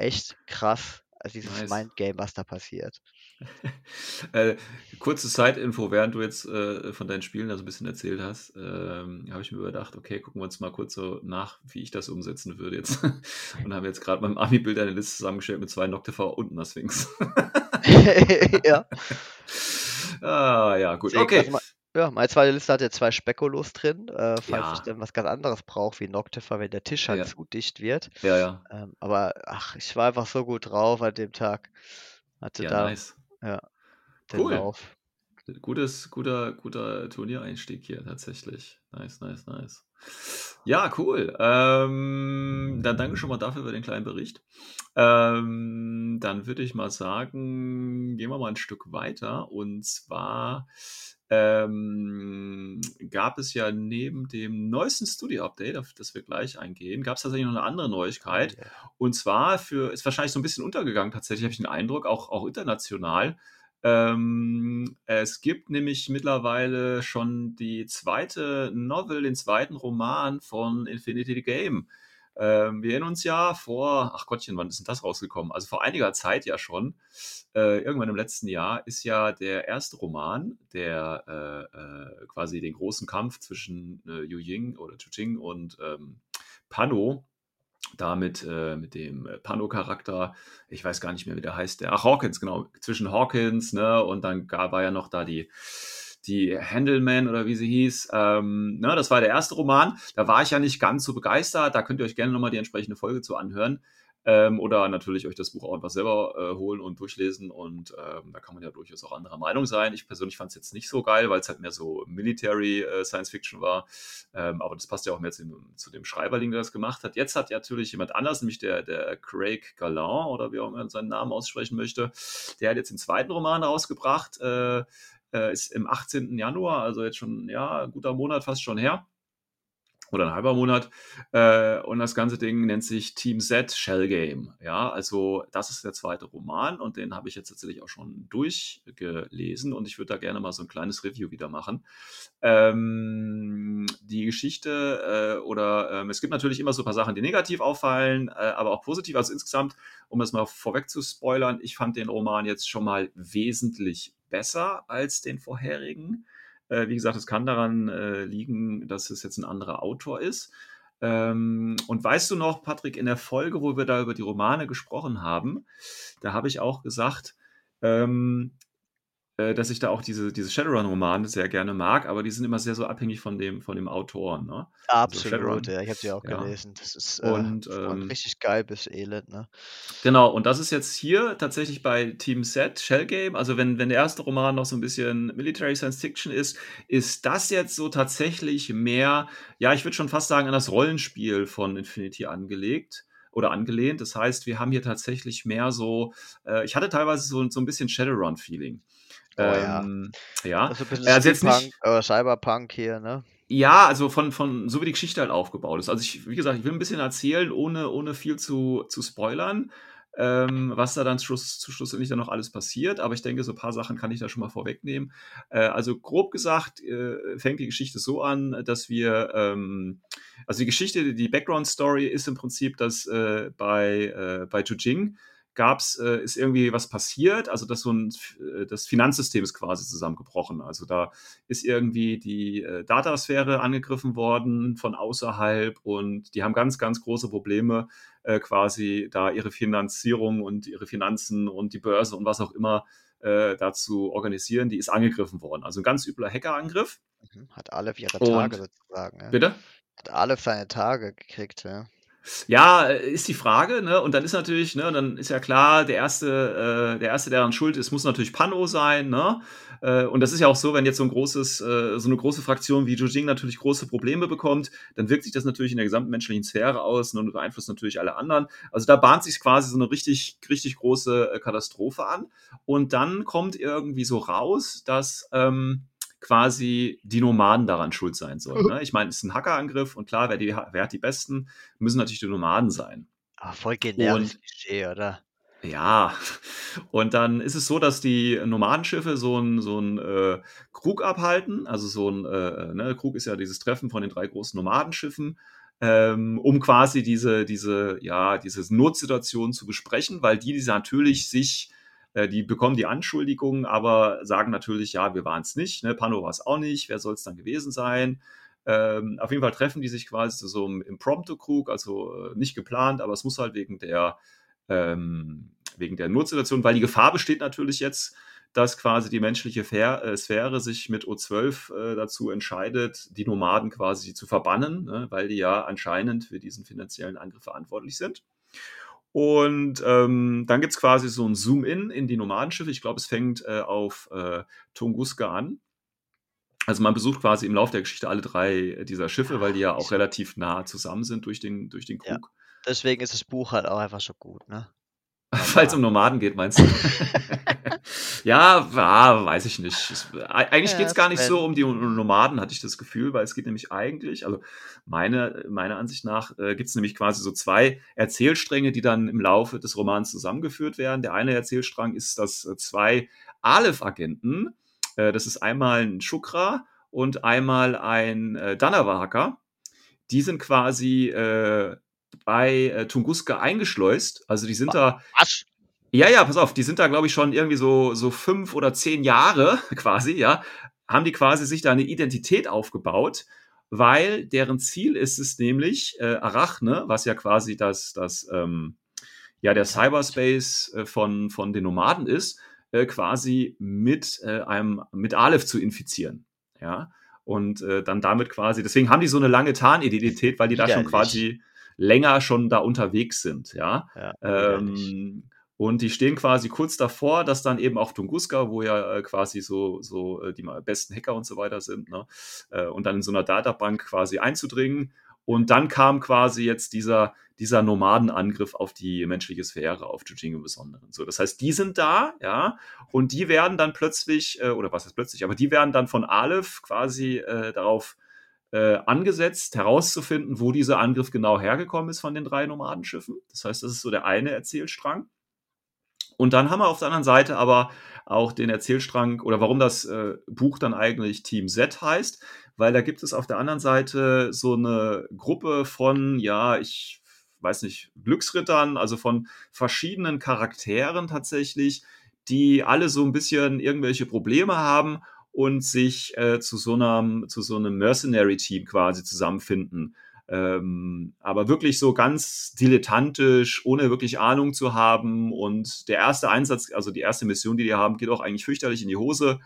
Speaker 3: Echt krass, also dieses
Speaker 2: Nice.
Speaker 3: Mindgame, was da passiert.
Speaker 2: Äh, kurze Side-Info, während du jetzt äh, von deinen Spielen da so ein bisschen erzählt hast, ähm, habe ich mir überdacht, okay, gucken wir uns mal kurz so nach, wie ich das umsetzen würde jetzt. Und haben jetzt gerade beim Ami-Bild eine Liste zusammengestellt mit zwei Noctifer und einer Sphinx.
Speaker 3: ja.
Speaker 2: ah, ja, gut.
Speaker 3: Deswegen,
Speaker 2: Okay.
Speaker 3: ma- ja, meine zweite Liste hat ja zwei Spekulos drin, äh, falls ich
Speaker 2: Ja,
Speaker 3: dann was ganz anderes brauche, wie Noctifer, wenn der Tisch halt
Speaker 2: ja,
Speaker 3: zu dicht wird.
Speaker 2: ja, ja.
Speaker 3: Ähm, aber ach, ich war einfach so gut drauf an dem Tag. Hatte
Speaker 2: Ja,
Speaker 3: da
Speaker 2: nice.
Speaker 3: ja, den
Speaker 2: Cool.
Speaker 3: Lauf.
Speaker 2: Gutes, guter, guter Turniereinstieg hier tatsächlich. Nice, nice, nice. Ja, cool. Ähm, dann danke schon mal dafür für den kleinen Bericht. Ähm, dann würde ich mal sagen, gehen wir mal ein Stück weiter. Und zwar ähm, gab es ja neben dem neuesten Studio-Update, auf das wir gleich eingehen, gab es tatsächlich noch eine andere Neuigkeit.
Speaker 3: yeah.
Speaker 2: Und zwar für, ist wahrscheinlich so ein bisschen untergegangen, tatsächlich habe ich den Eindruck, auch, auch international. Ähm, es gibt nämlich mittlerweile schon die zweite Novel, den zweiten Roman von Infinity the Game. Ähm, wir erinnern uns ja vor, ach Gottchen, wann ist denn das rausgekommen? Also vor einiger Zeit ja schon. Äh, irgendwann im letzten Jahr ist ja der erste Roman, der äh, äh, quasi den großen Kampf zwischen äh, Yu Ying oder Chu Jing und ähm, Pano da mit, äh, dem äh, Pano-Charakter, ich weiß gar nicht mehr, wie der heißt, der, ach, Hawkins, genau, zwischen Hawkins, ne, und dann war ja noch da die, die Handelman oder wie sie hieß, ähm, ne, das war der erste Roman, da war ich ja nicht ganz so begeistert, da könnt ihr euch gerne nochmal die entsprechende Folge zu anhören, ähm, oder natürlich euch das Buch auch einfach selber äh, holen und durchlesen. Und ähm, da kann man ja durchaus auch anderer Meinung sein. Ich persönlich fand es jetzt nicht so geil, weil es halt mehr so Military äh, Science Fiction war, ähm, aber das passt ja auch mehr zu dem, zu dem Schreiberling, der das gemacht hat. Jetzt hat ja natürlich jemand anders, nämlich der, der Craig Galan oder wie auch immer man seinen Namen aussprechen möchte, der hat jetzt den zweiten Roman rausgebracht, äh, äh, ist im 18. Januar, also jetzt schon, ja, guter Monat fast schon her oder ein halber Monat. Äh, und das ganze Ding nennt sich Team Z Shell Game. Ja, also das ist der zweite Roman und den habe ich jetzt tatsächlich auch schon durchgelesen und ich würde da gerne mal so ein kleines Review wieder machen. Ähm, die Geschichte äh, oder ähm, es gibt natürlich immer so ein paar Sachen, die negativ auffallen, äh, aber auch positiv. Also insgesamt, um das mal vorweg zu spoilern, ich fand den Roman jetzt schon mal wesentlich besser als den vorherigen. Äh, wie gesagt, es kann daran äh, liegen, dass es jetzt ein anderer Autor ist. Ähm, und weißt du noch, Patrick, in der Folge, wo wir da über die Romane gesprochen haben, da habe ich auch gesagt, ähm, äh, dass ich da auch diese, diese Shadowrun-Romane sehr gerne mag, aber die sind immer sehr so abhängig von dem, von dem Autor. Ne? Also
Speaker 3: Absolut,
Speaker 2: Shadowrun,
Speaker 3: ja, ich habe die auch
Speaker 2: ja.
Speaker 3: gelesen. Das ist äh,
Speaker 2: Und
Speaker 3: von
Speaker 2: ähm,
Speaker 3: richtig geil bis elend, ne?
Speaker 2: Genau, und das ist jetzt hier tatsächlich bei Team Set, Shell Game. Also, wenn, wenn der erste Roman noch so ein bisschen Military Science Fiction ist, ist das jetzt so tatsächlich mehr, ja, ich würde schon fast sagen, an das Rollenspiel von Infinity angelegt oder angelehnt. Das heißt, wir haben hier tatsächlich mehr so, äh, ich hatte teilweise so, so ein bisschen Shadowrun-Feeling.
Speaker 3: Oh ja.
Speaker 2: Ähm, ja,
Speaker 3: Also ein bisschen
Speaker 2: also jetzt
Speaker 3: Steampunk,
Speaker 2: nicht,
Speaker 3: äh, Cyberpunk hier, ne?
Speaker 2: ja, also von, von, so wie die Geschichte halt aufgebaut ist. Also ich, wie gesagt, ich will ein bisschen erzählen, ohne, ohne viel zu, zu spoilern, ähm, was da dann schluss, zu schlussendlich dann noch alles passiert. Aber ich denke, so ein paar Sachen kann ich da schon mal vorwegnehmen. Äh, also grob gesagt äh, fängt die Geschichte so an, dass wir, ähm, also die Geschichte, die Background-Story ist im Prinzip, dass äh, bei, äh, bei Jujing gab's, äh, ist irgendwie was passiert, also dass so ein, äh, das Finanzsystem ist quasi zusammengebrochen. Also da ist irgendwie die äh, Datasphäre angegriffen worden von außerhalb und die haben ganz, ganz große Probleme, äh, quasi da ihre Finanzierung und ihre Finanzen und die Börse und was auch immer äh, dazu organisieren. Die ist angegriffen worden. Also ein ganz übler Hackerangriff.
Speaker 3: Mhm. Hat alle ihre Tage
Speaker 2: Und
Speaker 3: sozusagen, ja.
Speaker 2: bitte?
Speaker 3: Hat alle seine Tage gekriegt, ja.
Speaker 2: Ja, äh, ist die Frage, ne? Und dann ist natürlich, ne, dann ist ja klar, der erste, äh, der erste, der an Schuld ist, muss natürlich Pano sein, ne? Äh, und das ist ja auch so, wenn jetzt so ein großes, äh, so eine große Fraktion wie Zhu natürlich große Probleme bekommt, dann wirkt sich das natürlich in der gesamten menschlichen Sphäre aus und beeinflusst natürlich alle anderen. Also da bahnt sich quasi so eine richtig, richtig große äh, Katastrophe an. Und dann kommt irgendwie so raus, dass ähm, quasi die Nomaden daran schuld sein sollen. Ne? Ich meine, es ist ein Hackerangriff und klar, wer, die, wer hat die besten, müssen natürlich die Nomaden sein.
Speaker 3: Ah, voll genervt, oder?
Speaker 2: Ja, und dann ist es so, dass die Nomadenschiffe so ein, so ein äh, Krug abhalten. Also so ein äh, ne, Krug ist ja dieses Treffen von den drei großen Nomadenschiffen, ähm, um quasi diese, diese, ja, diese Notsituation zu besprechen, weil die, die natürlich sich, äh, die bekommen die Anschuldigungen, aber sagen natürlich, ja, wir waren es nicht, ne? Pano war es auch nicht, wer soll es dann gewesen sein? Ähm, auf jeden Fall treffen die sich quasi zu so einem Impromptu-Krug, also äh, nicht geplant, aber es muss halt wegen der ähm, wegen der Notsituation, weil die Gefahr besteht natürlich jetzt, dass quasi die menschliche äh, Sphäre sich mit O12 äh, dazu entscheidet, die Nomaden quasi zu verbannen, ne, weil die ja anscheinend für diesen finanziellen Angriff verantwortlich sind. Und ähm, dann gibt es quasi so ein Zoom-In in die Nomadenschiffe. Ich glaube, es fängt äh, auf äh, Tunguska an. Also man besucht quasi im Laufe der Geschichte alle drei dieser Schiffe, weil die ja auch relativ nah zusammen sind durch den, durch den Krug. Ja.
Speaker 3: Deswegen ist das Buch halt auch einfach so gut, ne?
Speaker 2: Es um Nomaden geht, meinst du? ja, ja, weiß ich nicht. Es, eigentlich geht es gar nicht so um die Nomaden, hatte ich das Gefühl, weil es geht nämlich eigentlich, also meine, meiner Ansicht nach, äh, gibt es nämlich quasi so zwei Erzählstränge, die dann im Laufe des Romans zusammengeführt werden. Der eine Erzählstrang ist, dass äh, zwei Aleph-Agenten, äh, das ist einmal ein Shukra und einmal ein äh, Danava-Hacker, die sind quasi äh, bei äh, Tunguska eingeschleust. Also die sind da.
Speaker 3: Was?
Speaker 2: Ja, ja, pass auf, die sind da, glaube ich, schon irgendwie so, so fünf oder zehn Jahre quasi, ja, haben die quasi sich da eine Identität aufgebaut, weil deren Ziel ist es nämlich, äh, Arachne, was ja quasi das, das ähm, ja, der Cyberspace äh, von, von den Nomaden ist, äh, quasi mit äh, einem, mit Aleph zu infizieren. Ja. Und äh, dann damit quasi, deswegen haben die so eine lange Tarnidentität, weil die da schon quasi länger schon da unterwegs sind, ja. ja ähm, und die stehen quasi kurz davor, dass dann eben auch Tunguska, wo ja äh, quasi so, so äh, die besten Hacker und so weiter sind, ne? Äh, und dann in so einer Databank quasi einzudringen. Und dann kam quasi jetzt dieser, dieser Nomadenangriff auf die menschliche Sphäre, auf Jujing im Besonderen. So, das heißt, die sind da, ja, und die werden dann plötzlich, oder was heißt plötzlich, aber die werden dann von Aleph quasi darauf äh, angesetzt, herauszufinden, wo dieser Angriff genau hergekommen ist von den drei Nomadenschiffen. Das heißt, das ist so der eine Erzählstrang. Und dann haben wir auf der anderen Seite aber auch den Erzählstrang oder warum das äh, Buch dann eigentlich Team Z heißt, weil da gibt es auf der anderen Seite so eine Gruppe von, ja, ich weiß nicht, Glücksrittern, also von verschiedenen Charakteren tatsächlich, die alle so ein bisschen irgendwelche Probleme haben und sich äh, zu so einem, zu so einem Mercenary-Team quasi zusammenfinden. Ähm, aber wirklich so ganz dilettantisch, ohne wirklich Ahnung zu haben. Und der erste Einsatz, also die erste Mission, die die haben, geht auch eigentlich fürchterlich in die Hose.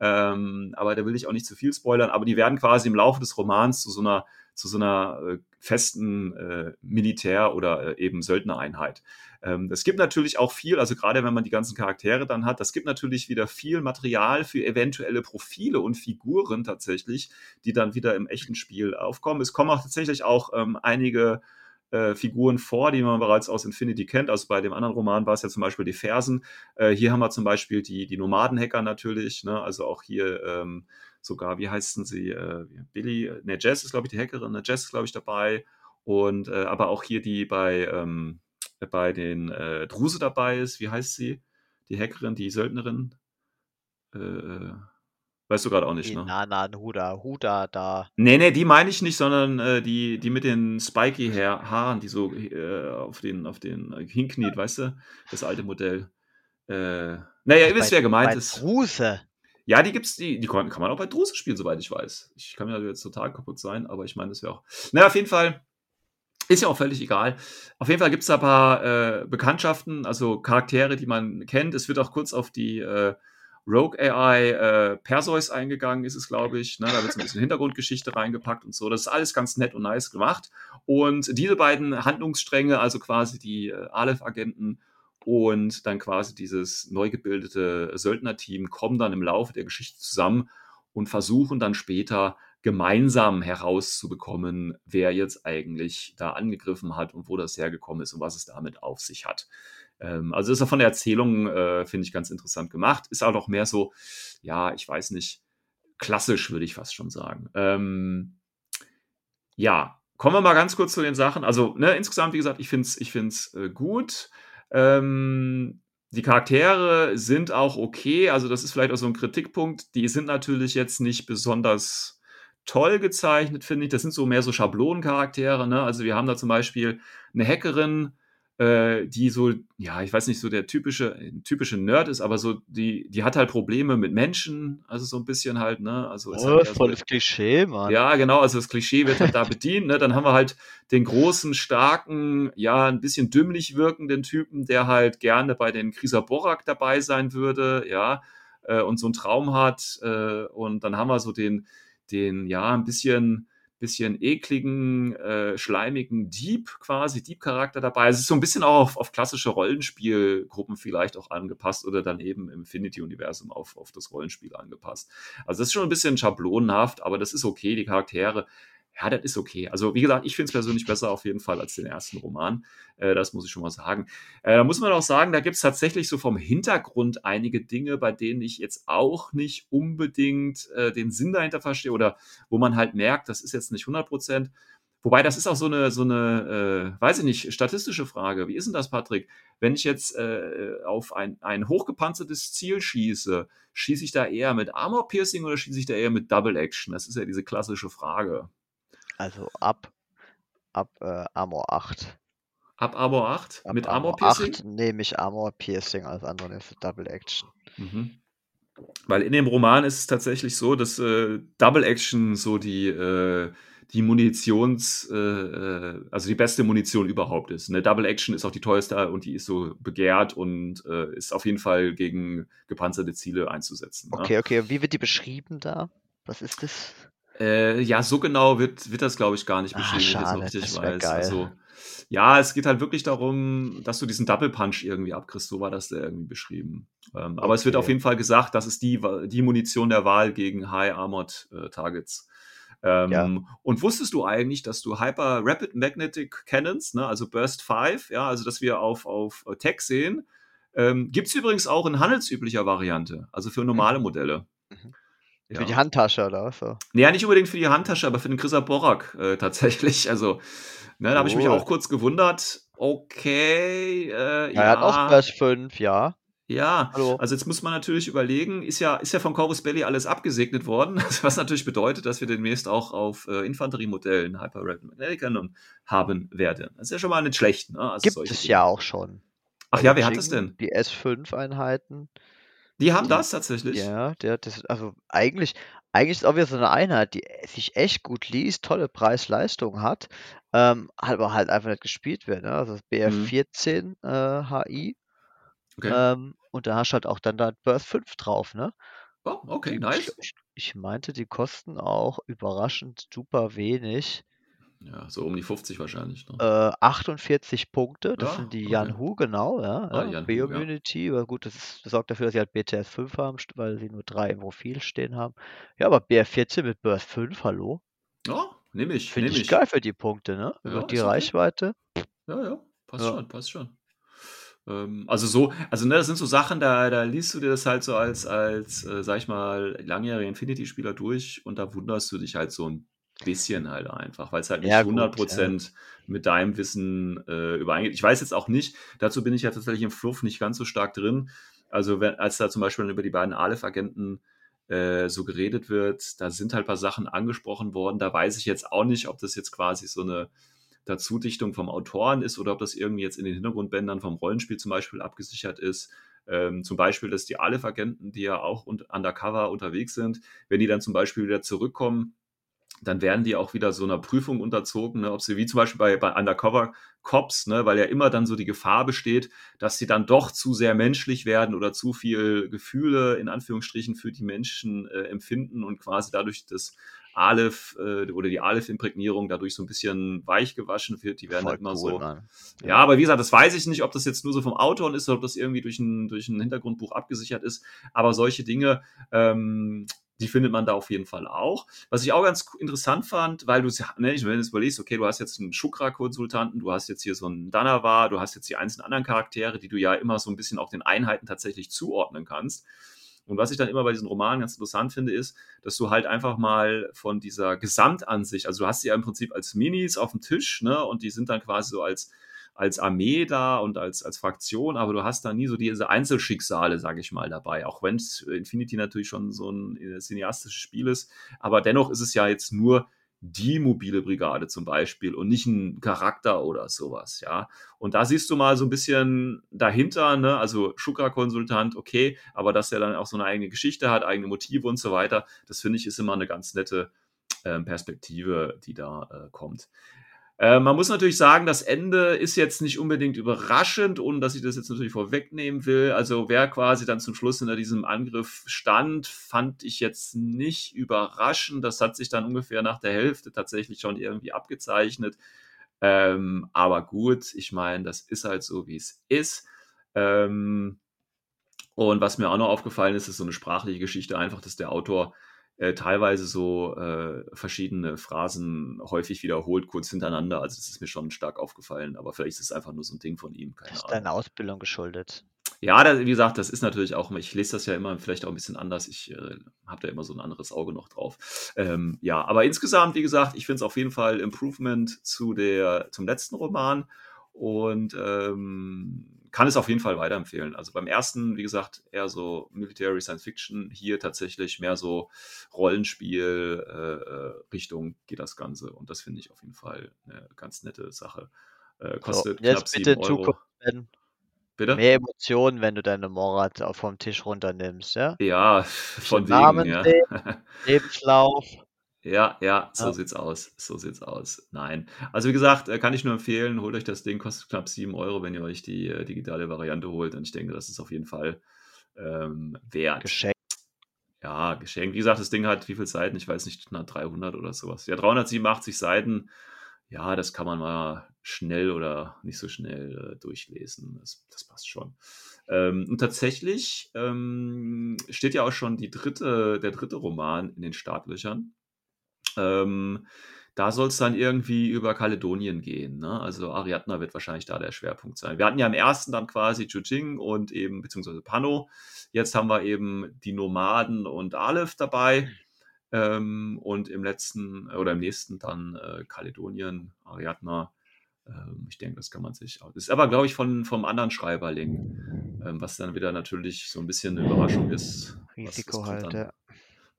Speaker 2: Ähm, aber da will ich auch nicht zu viel spoilern. Aber die werden quasi im Laufe des Romans zu so einer, zu so einer äh, festen äh, Militär- oder äh, eben Söldnereinheit. Ähm, es gibt natürlich auch viel, also gerade wenn man die ganzen Charaktere dann hat, das gibt natürlich wieder viel Material für eventuelle Profile und Figuren tatsächlich, die dann wieder im echten Spiel aufkommen. Es kommen auch tatsächlich auch ähm, einige äh, Figuren vor, die man bereits aus Infinity kennt. Also bei dem anderen Roman war es ja zum Beispiel die Fersen. Äh, hier haben wir zum Beispiel die, die Nomadenhacker natürlich, ne? also auch hier ähm, sogar, wie heißen sie, äh, Billy, ne, Jess ist, glaube ich, die Hackerin, ne, Jess ist, glaube ich, dabei. Und äh, aber auch hier die bei, ähm, bei den äh, Druse dabei ist, wie heißt sie? Die Hackerin, die Söldnerin. Äh, äh weißt du gerade auch nicht, die ne?
Speaker 3: Nana Huda, Huda da.
Speaker 2: Nee, nee, die meine ich nicht, sondern äh, die, die mit den spiky Hair, Haaren, die so äh, auf den, auf den äh, hinkniet, weißt du? Das alte Modell. Äh, naja, ihr wisst, wer gemeint ist.
Speaker 3: Druse.
Speaker 2: Ja, die gibt's, die, die kann, man auch bei Druse spielen, soweit ich weiß. Ich kann mir jetzt total kaputt sein, aber ich meine, das wäre auch. Naja, auf jeden Fall. Ist ja auch völlig egal. Auf jeden Fall gibt es da ein paar äh, Bekanntschaften, also Charaktere, die man kennt. Es wird auch kurz auf die äh, Rogue AI äh, Perseus eingegangen, ist es, glaube ich. Ne? Da wird so ein bisschen Hintergrundgeschichte reingepackt und so. Das ist alles ganz nett und nice gemacht. Und diese beiden Handlungsstränge, also quasi die äh, Aleph-Agenten und dann quasi dieses neu gebildete Söldnerteam kommen dann im Laufe der Geschichte zusammen und versuchen dann später gemeinsam herauszubekommen, wer jetzt eigentlich da angegriffen hat und wo das hergekommen ist und was es damit auf sich hat. Ähm, also ist auch von der Erzählung, äh, finde ich, ganz interessant gemacht. Ist auch noch mehr so, ja, ich weiß nicht, klassisch, würde ich fast schon sagen. Ähm, ja, kommen wir mal ganz kurz zu den Sachen. Also, ne, insgesamt, wie gesagt, ich finde es ich find's, äh, gut. Ähm, die Charaktere sind auch okay. Also, das ist vielleicht auch so ein Kritikpunkt. Die sind natürlich jetzt nicht besonders toll gezeichnet, finde ich. Das sind so mehr so Schablonencharaktere. Ne? Also wir haben da zum Beispiel eine Hackerin, äh, die so, ja, ich weiß nicht, so der typische, typische Nerd ist, aber so, die, die hat halt Probleme mit Menschen, also so ein bisschen halt, ne? Also ist
Speaker 3: Oh,
Speaker 2: halt
Speaker 3: voll
Speaker 2: so,
Speaker 3: das Klischee, Mann.
Speaker 2: ja, genau, also das Klischee wird halt da bedient, ne? Dann haben wir halt den großen, starken, ja, ein bisschen dümmlich wirkenden Typen, der halt gerne bei den Krieger Borak dabei sein würde, ja, äh, und so einen Traum hat. Äh, und dann haben wir so den, den, ja, ein bisschen, bisschen ekligen, äh, schleimigen Dieb quasi, Dieb-Charakter dabei. Es ist so ein bisschen auch auf, auf klassische Rollenspielgruppen vielleicht auch angepasst oder dann eben im Infinity-Universum auf, auf das Rollenspiel angepasst. Also das ist schon ein bisschen schablonenhaft, aber das ist okay, die Charaktere. Ja, das ist okay. Also, wie gesagt, ich finde es persönlich besser auf jeden Fall als den ersten Roman. Äh, das muss ich schon mal sagen. Äh, da muss man auch sagen, da gibt es tatsächlich so vom Hintergrund einige Dinge, bei denen ich jetzt auch nicht unbedingt äh, den Sinn dahinter verstehe oder wo man halt merkt, das ist jetzt nicht 100 Prozent. Wobei das ist auch so eine, so eine, äh, weiß ich nicht, statistische Frage. Wie ist denn das, Patrick? Wenn ich jetzt äh, auf ein, ein hochgepanzertes Ziel schieße, schieße ich da eher mit Armor Piercing oder schieße ich da eher mit Double Action? Das ist ja diese klassische Frage.
Speaker 3: Also ab, ab äh, Armor 8.
Speaker 2: Ab Armor 8
Speaker 3: Ab
Speaker 2: mit Armor
Speaker 3: Armor
Speaker 2: Piercing?
Speaker 3: 8 nehme ich Armor Piercing, nehme ich Double Action.
Speaker 2: Mhm. Weil in dem Roman ist es tatsächlich so, dass äh, Double Action so die, äh, die Munitions, äh, äh, also die beste Munition überhaupt ist. Ne? Double Action ist auch die teuerste und die ist so begehrt und äh, ist auf jeden Fall gegen gepanzerte Ziele einzusetzen. Ne?
Speaker 3: Okay, okay. Wie wird die beschrieben da? Was ist das?
Speaker 2: Äh, ja, so genau wird, wird das, glaube ich, gar nicht
Speaker 3: Ah,
Speaker 2: beschrieben, wenn ich jetzt
Speaker 3: schade, das
Speaker 2: weiß.
Speaker 3: geil.
Speaker 2: Also, ja, es geht halt wirklich darum, dass du diesen Double Punch irgendwie abkriegst. So war das da irgendwie beschrieben. Ähm, aber es wird auf jeden Fall gesagt, das ist die, die Munition der Wahl gegen High Armored äh, Targets. Ähm,
Speaker 3: Ja.
Speaker 2: Und wusstest du eigentlich, dass du Hyper Rapid Magnetic Cannons, ne, also Burst 5, ja, also dass wir auf, auf äh, Tech sehen, ähm, gibt es übrigens auch in handelsüblicher Variante, also für normale Modelle.
Speaker 3: Mhm.
Speaker 2: Ja.
Speaker 3: Für die Handtasche oder was? So.
Speaker 2: Ja, nicht unbedingt für die Handtasche, aber für den Chrisa Borak äh, tatsächlich. Also, ne, da habe ich mich
Speaker 3: Cool.
Speaker 2: auch kurz gewundert. Okay, äh,
Speaker 3: Ja, er hat auch Burst 5, ja.
Speaker 2: ja.
Speaker 3: Hallo.
Speaker 2: Also jetzt muss man natürlich überlegen, ist ja, ist ja von Corvus Belli alles abgesegnet worden, was natürlich bedeutet, dass wir demnächst auch auf äh, Infanteriemodellen Hyper Magnetic Cannon haben werden. Das ist ja schon mal nicht schlecht. Ne? Also
Speaker 3: Gibt es
Speaker 2: Dinge.
Speaker 3: ja auch schon.
Speaker 2: Ach ja, wer hat das
Speaker 3: Chicken,
Speaker 2: denn?
Speaker 3: Die S5-Einheiten.
Speaker 2: Die haben
Speaker 3: Die-
Speaker 2: das tatsächlich.
Speaker 3: Ja, der das, also eigentlich, eigentlich ist auch wieder so eine Einheit, die sich echt gut liest, tolle Preis-Leistung hat, ähm, aber halt einfach nicht gespielt wird. Ne? Also das BR14 äh, HI.
Speaker 2: Okay.
Speaker 3: Ähm, und da hast du halt auch dann da Burst 5 drauf, ne?
Speaker 2: oh, okay,
Speaker 3: Die,
Speaker 2: nice.
Speaker 3: ich, ich meinte, die kosten auch überraschend super wenig.
Speaker 2: Ja, so um die 50 wahrscheinlich. Ne?
Speaker 3: Äh, 48 Punkte, das
Speaker 2: Ja,
Speaker 3: sind die
Speaker 2: okay.
Speaker 3: Janhu, genau, ja.
Speaker 2: Ah,
Speaker 3: ja. Biomunity, aber gut, das, das sorgt dafür, dass sie halt BTS 5 haben, weil sie nur drei im Profil stehen haben. Ja, aber BR14 mit Burst 5, hallo?
Speaker 2: Ja, nehme ich,
Speaker 3: Finde
Speaker 2: nehme
Speaker 3: ich
Speaker 2: ich.
Speaker 3: geil für die Punkte, ne?
Speaker 2: Ja,
Speaker 3: Über die
Speaker 2: ist okay.
Speaker 3: Reichweite.
Speaker 2: Ja, ja, passt
Speaker 3: Ja.
Speaker 2: schon, passt schon. Ähm, also so, also ne, das sind so Sachen, da, da liest du dir das halt so als, als, äh, sag ich mal, langjähriger Infinity-Spieler durch und da wunderst du dich halt so ein bisschen halt einfach, weil es halt nicht
Speaker 3: Ja, gut,
Speaker 2: 100% mit deinem Wissen äh, übereingeht. Ich weiß jetzt auch nicht, dazu bin ich ja tatsächlich im Fluff nicht ganz so stark drin. Also wenn, als da zum Beispiel über die beiden Aleph-Agenten äh, so geredet wird, da sind halt ein paar Sachen angesprochen worden. Da weiß ich jetzt auch nicht, ob das jetzt quasi so eine Dazudichtung vom Autoren ist oder ob das irgendwie jetzt in den Hintergrundbändern vom Rollenspiel zum Beispiel abgesichert ist. Ähm, zum Beispiel, dass die Aleph-Agenten, die ja auch un undercover unterwegs sind, wenn die dann zum Beispiel wieder zurückkommen, dann werden die auch wieder so einer Prüfung unterzogen, ne, ob sie wie zum Beispiel bei, bei Undercover Cops, ne, weil ja immer dann so die Gefahr besteht, dass sie dann doch zu sehr menschlich werden oder zu viel Gefühle in Anführungsstrichen für die Menschen äh, empfinden und quasi dadurch das Aleph äh, oder die Aleph-Imprägnierung dadurch so ein bisschen weich gewaschen wird. Die werden halt immer
Speaker 3: cool,
Speaker 2: so.
Speaker 3: Mann.
Speaker 2: Ja. aber wie gesagt, das weiß ich nicht, ob das jetzt nur so vom Autor ist oder ob das irgendwie durch ein, durch ein Hintergrundbuch abgesichert ist. Aber solche Dinge, ähm, die findet man da auf jeden Fall auch. Was ich auch ganz interessant fand, weil du, ne, wenn du es überlegst, okay, du hast jetzt einen Shukra-Konsultanten, du hast jetzt hier so einen Danawa, du hast jetzt die einzelnen anderen Charaktere, die du ja immer so ein bisschen auch den Einheiten tatsächlich zuordnen kannst. Und was ich dann immer bei diesen Romanen ganz interessant finde, ist, dass du halt einfach mal von dieser Gesamtansicht, also du hast sie ja im Prinzip als Minis auf dem Tisch, ne, und die sind dann quasi so als als Armee da und als, als Fraktion, aber du hast da nie so diese Einzelschicksale, sage ich mal, dabei. Auch wenn Infinity natürlich schon so ein äh, cineastisches Spiel ist, aber dennoch ist es ja jetzt nur die mobile Brigade zum Beispiel und nicht ein Charakter oder sowas, ja. Und da siehst du mal so ein bisschen dahinter, ne, also Schuka-Konsultant, okay, aber dass er dann auch so eine eigene Geschichte hat, eigene Motive und so weiter, das finde ich ist immer eine ganz nette äh, Perspektive, die da äh, kommt. Äh, man muss natürlich sagen, das Ende ist jetzt nicht unbedingt überraschend, ohne dass ich das jetzt natürlich vorwegnehmen will. Also wer quasi dann zum Schluss hinter diesem Angriff stand, fand ich jetzt nicht überraschend. Das hat sich dann ungefähr nach der Hälfte tatsächlich schon irgendwie abgezeichnet. Ähm, aber gut, ich meine, das ist halt so, wie es ist. Ähm, und was mir auch noch aufgefallen ist, ist so eine sprachliche Geschichte einfach, dass der Autor äh, teilweise so äh, verschiedene Phrasen häufig wiederholt, kurz hintereinander. Also das ist mir schon stark aufgefallen, aber vielleicht ist es einfach nur so ein Ding von ihm.
Speaker 3: Keine das ist deine Ausbildung geschuldet.
Speaker 2: Ja, das, wie gesagt, das ist natürlich auch, ich lese das ja immer vielleicht auch ein bisschen anders. Ich äh, habe da immer so ein anderes Auge noch drauf. Ähm, ja, aber insgesamt, wie gesagt, ich finde es auf jeden Fall Improvement zu der, zum letzten Roman und ähm, kann es auf jeden Fall weiterempfehlen. Also beim ersten, wie gesagt, eher so Military Science Fiction, hier tatsächlich mehr so Rollenspiel äh, äh geht das Ganze. Und das finde ich auf jeden Fall eine ganz nette Sache. Äh, kostet so,
Speaker 3: jetzt bitte 7 Euro. Zukunft, wenn Bitte? Mehr Emotionen, wenn du deine Morat vom Tisch runternimmst, ja?
Speaker 2: Ja, von wegen, Namen ja.
Speaker 3: Lebenslauf.
Speaker 2: Ja, ja, so ja. sieht's aus. So sieht's aus. Nein. Also wie gesagt, äh, kann ich nur empfehlen, holt euch das Ding, kostet knapp 7 Euro, wenn ihr euch die äh, digitale Variante holt. Und ich denke, das ist auf jeden Fall ähm, wert.
Speaker 3: Geschenkt.
Speaker 2: Ja, geschenkt. Wie gesagt, das Ding hat wie viele Seiten? Ich weiß nicht, na, 300 oder sowas. Ja, 387 Seiten. Ja, das kann man mal schnell oder nicht so schnell äh, durchlesen. Das, das, passt schon. Ähm, und tatsächlich ähm, steht ja auch schon die dritte, der dritte Roman in den Startlöchern. Ähm, da soll es dann irgendwie über Kaledonien gehen. Ne? Also Ariadna wird wahrscheinlich da der Schwerpunkt sein. Wir hatten ja im ersten dann quasi Jujing und eben, beziehungsweise Pano. Jetzt haben wir eben die Nomaden und Aleph dabei. Ähm, und im letzten oder im nächsten dann äh, Kaledonien, Ariadna. Ähm, ich denke, das kann man sich auch. Das ist aber, glaube ich, von, vom anderen Schreiberling, ähm, was dann wieder natürlich so ein bisschen eine Überraschung ist.
Speaker 3: Risiko was, was halt, ja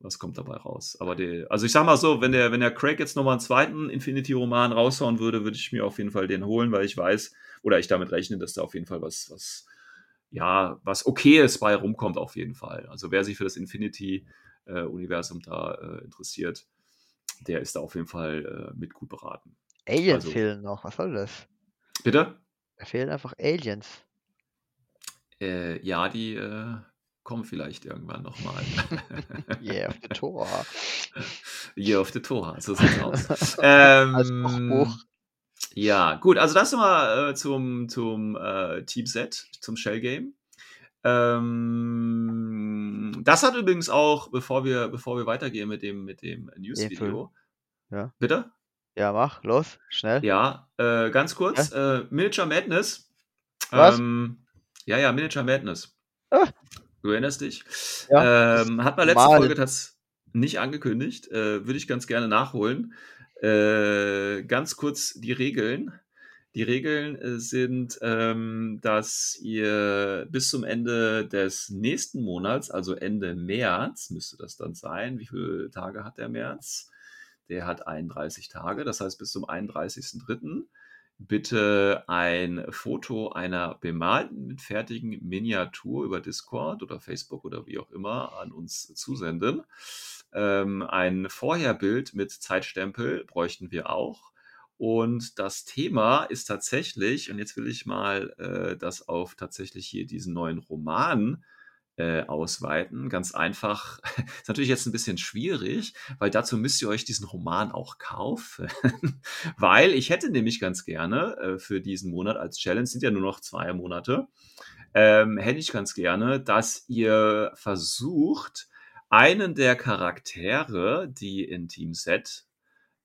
Speaker 2: was kommt dabei raus. Aber die, also ich sag mal so, wenn der, wenn der Craig jetzt nochmal einen zweiten Infinity-Roman raushauen würde, würde ich mir auf jeden Fall den holen, weil ich weiß, oder ich damit rechne, dass da auf jeden Fall was, was, ja, was Okayes bei rumkommt, auf jeden Fall. Also wer sich für das Infinity-Universum da äh, interessiert, der ist da auf jeden Fall äh, mit gut beraten.
Speaker 3: Aliens also, fehlen noch, was soll das?
Speaker 2: Bitte?
Speaker 3: Da fehlen einfach Aliens.
Speaker 2: Äh, ja, die äh, kommen vielleicht irgendwann nochmal.
Speaker 3: yeah, auf the Tor.
Speaker 2: Yeah, auf the Tor, so sieht's aus. ähm, ja, gut, also das nochmal äh, zum, zum äh, Team Set, zum Shell Game. Ähm, das hat übrigens auch, bevor wir, bevor wir weitergehen mit dem, mit dem News-Video.
Speaker 3: Ja.
Speaker 2: Bitte?
Speaker 3: Ja, mach, los, schnell.
Speaker 2: Ja, äh, ganz kurz. Ja? Äh, Miniature Madness.
Speaker 3: Was?
Speaker 2: Ähm, ja, ja, Miniature Madness. Ah. Du erinnerst dich? Ja, ähm, hat man letzte mal. Folge das nicht angekündigt. Äh, Würde ich ganz gerne nachholen. Äh, ganz kurz die Regeln. Die Regeln äh, sind, ähm, dass ihr bis zum Ende des nächsten Monats, also Ende März, müsste das dann sein. Wie viele Tage hat der März? Der hat 31 Tage, das heißt bis zum 31.03 bitte ein Foto einer bemalten, fertigen Miniatur über Discord oder Facebook oder wie auch immer an uns zusenden. Ähm, ein Vorherbild mit Zeitstempel bräuchten wir auch. Und das Thema ist tatsächlich, und jetzt will ich mal äh, das auf tatsächlich hier diesen neuen Roman äh, ausweiten. Ganz einfach. Ist natürlich jetzt ein bisschen schwierig, weil dazu müsst ihr euch diesen Roman auch kaufen. weil ich hätte nämlich ganz gerne äh, für diesen Monat als Challenge, sind ja nur noch zwei Monate, ähm, hätte ich ganz gerne, dass ihr versucht, einen der Charaktere, die in Team Set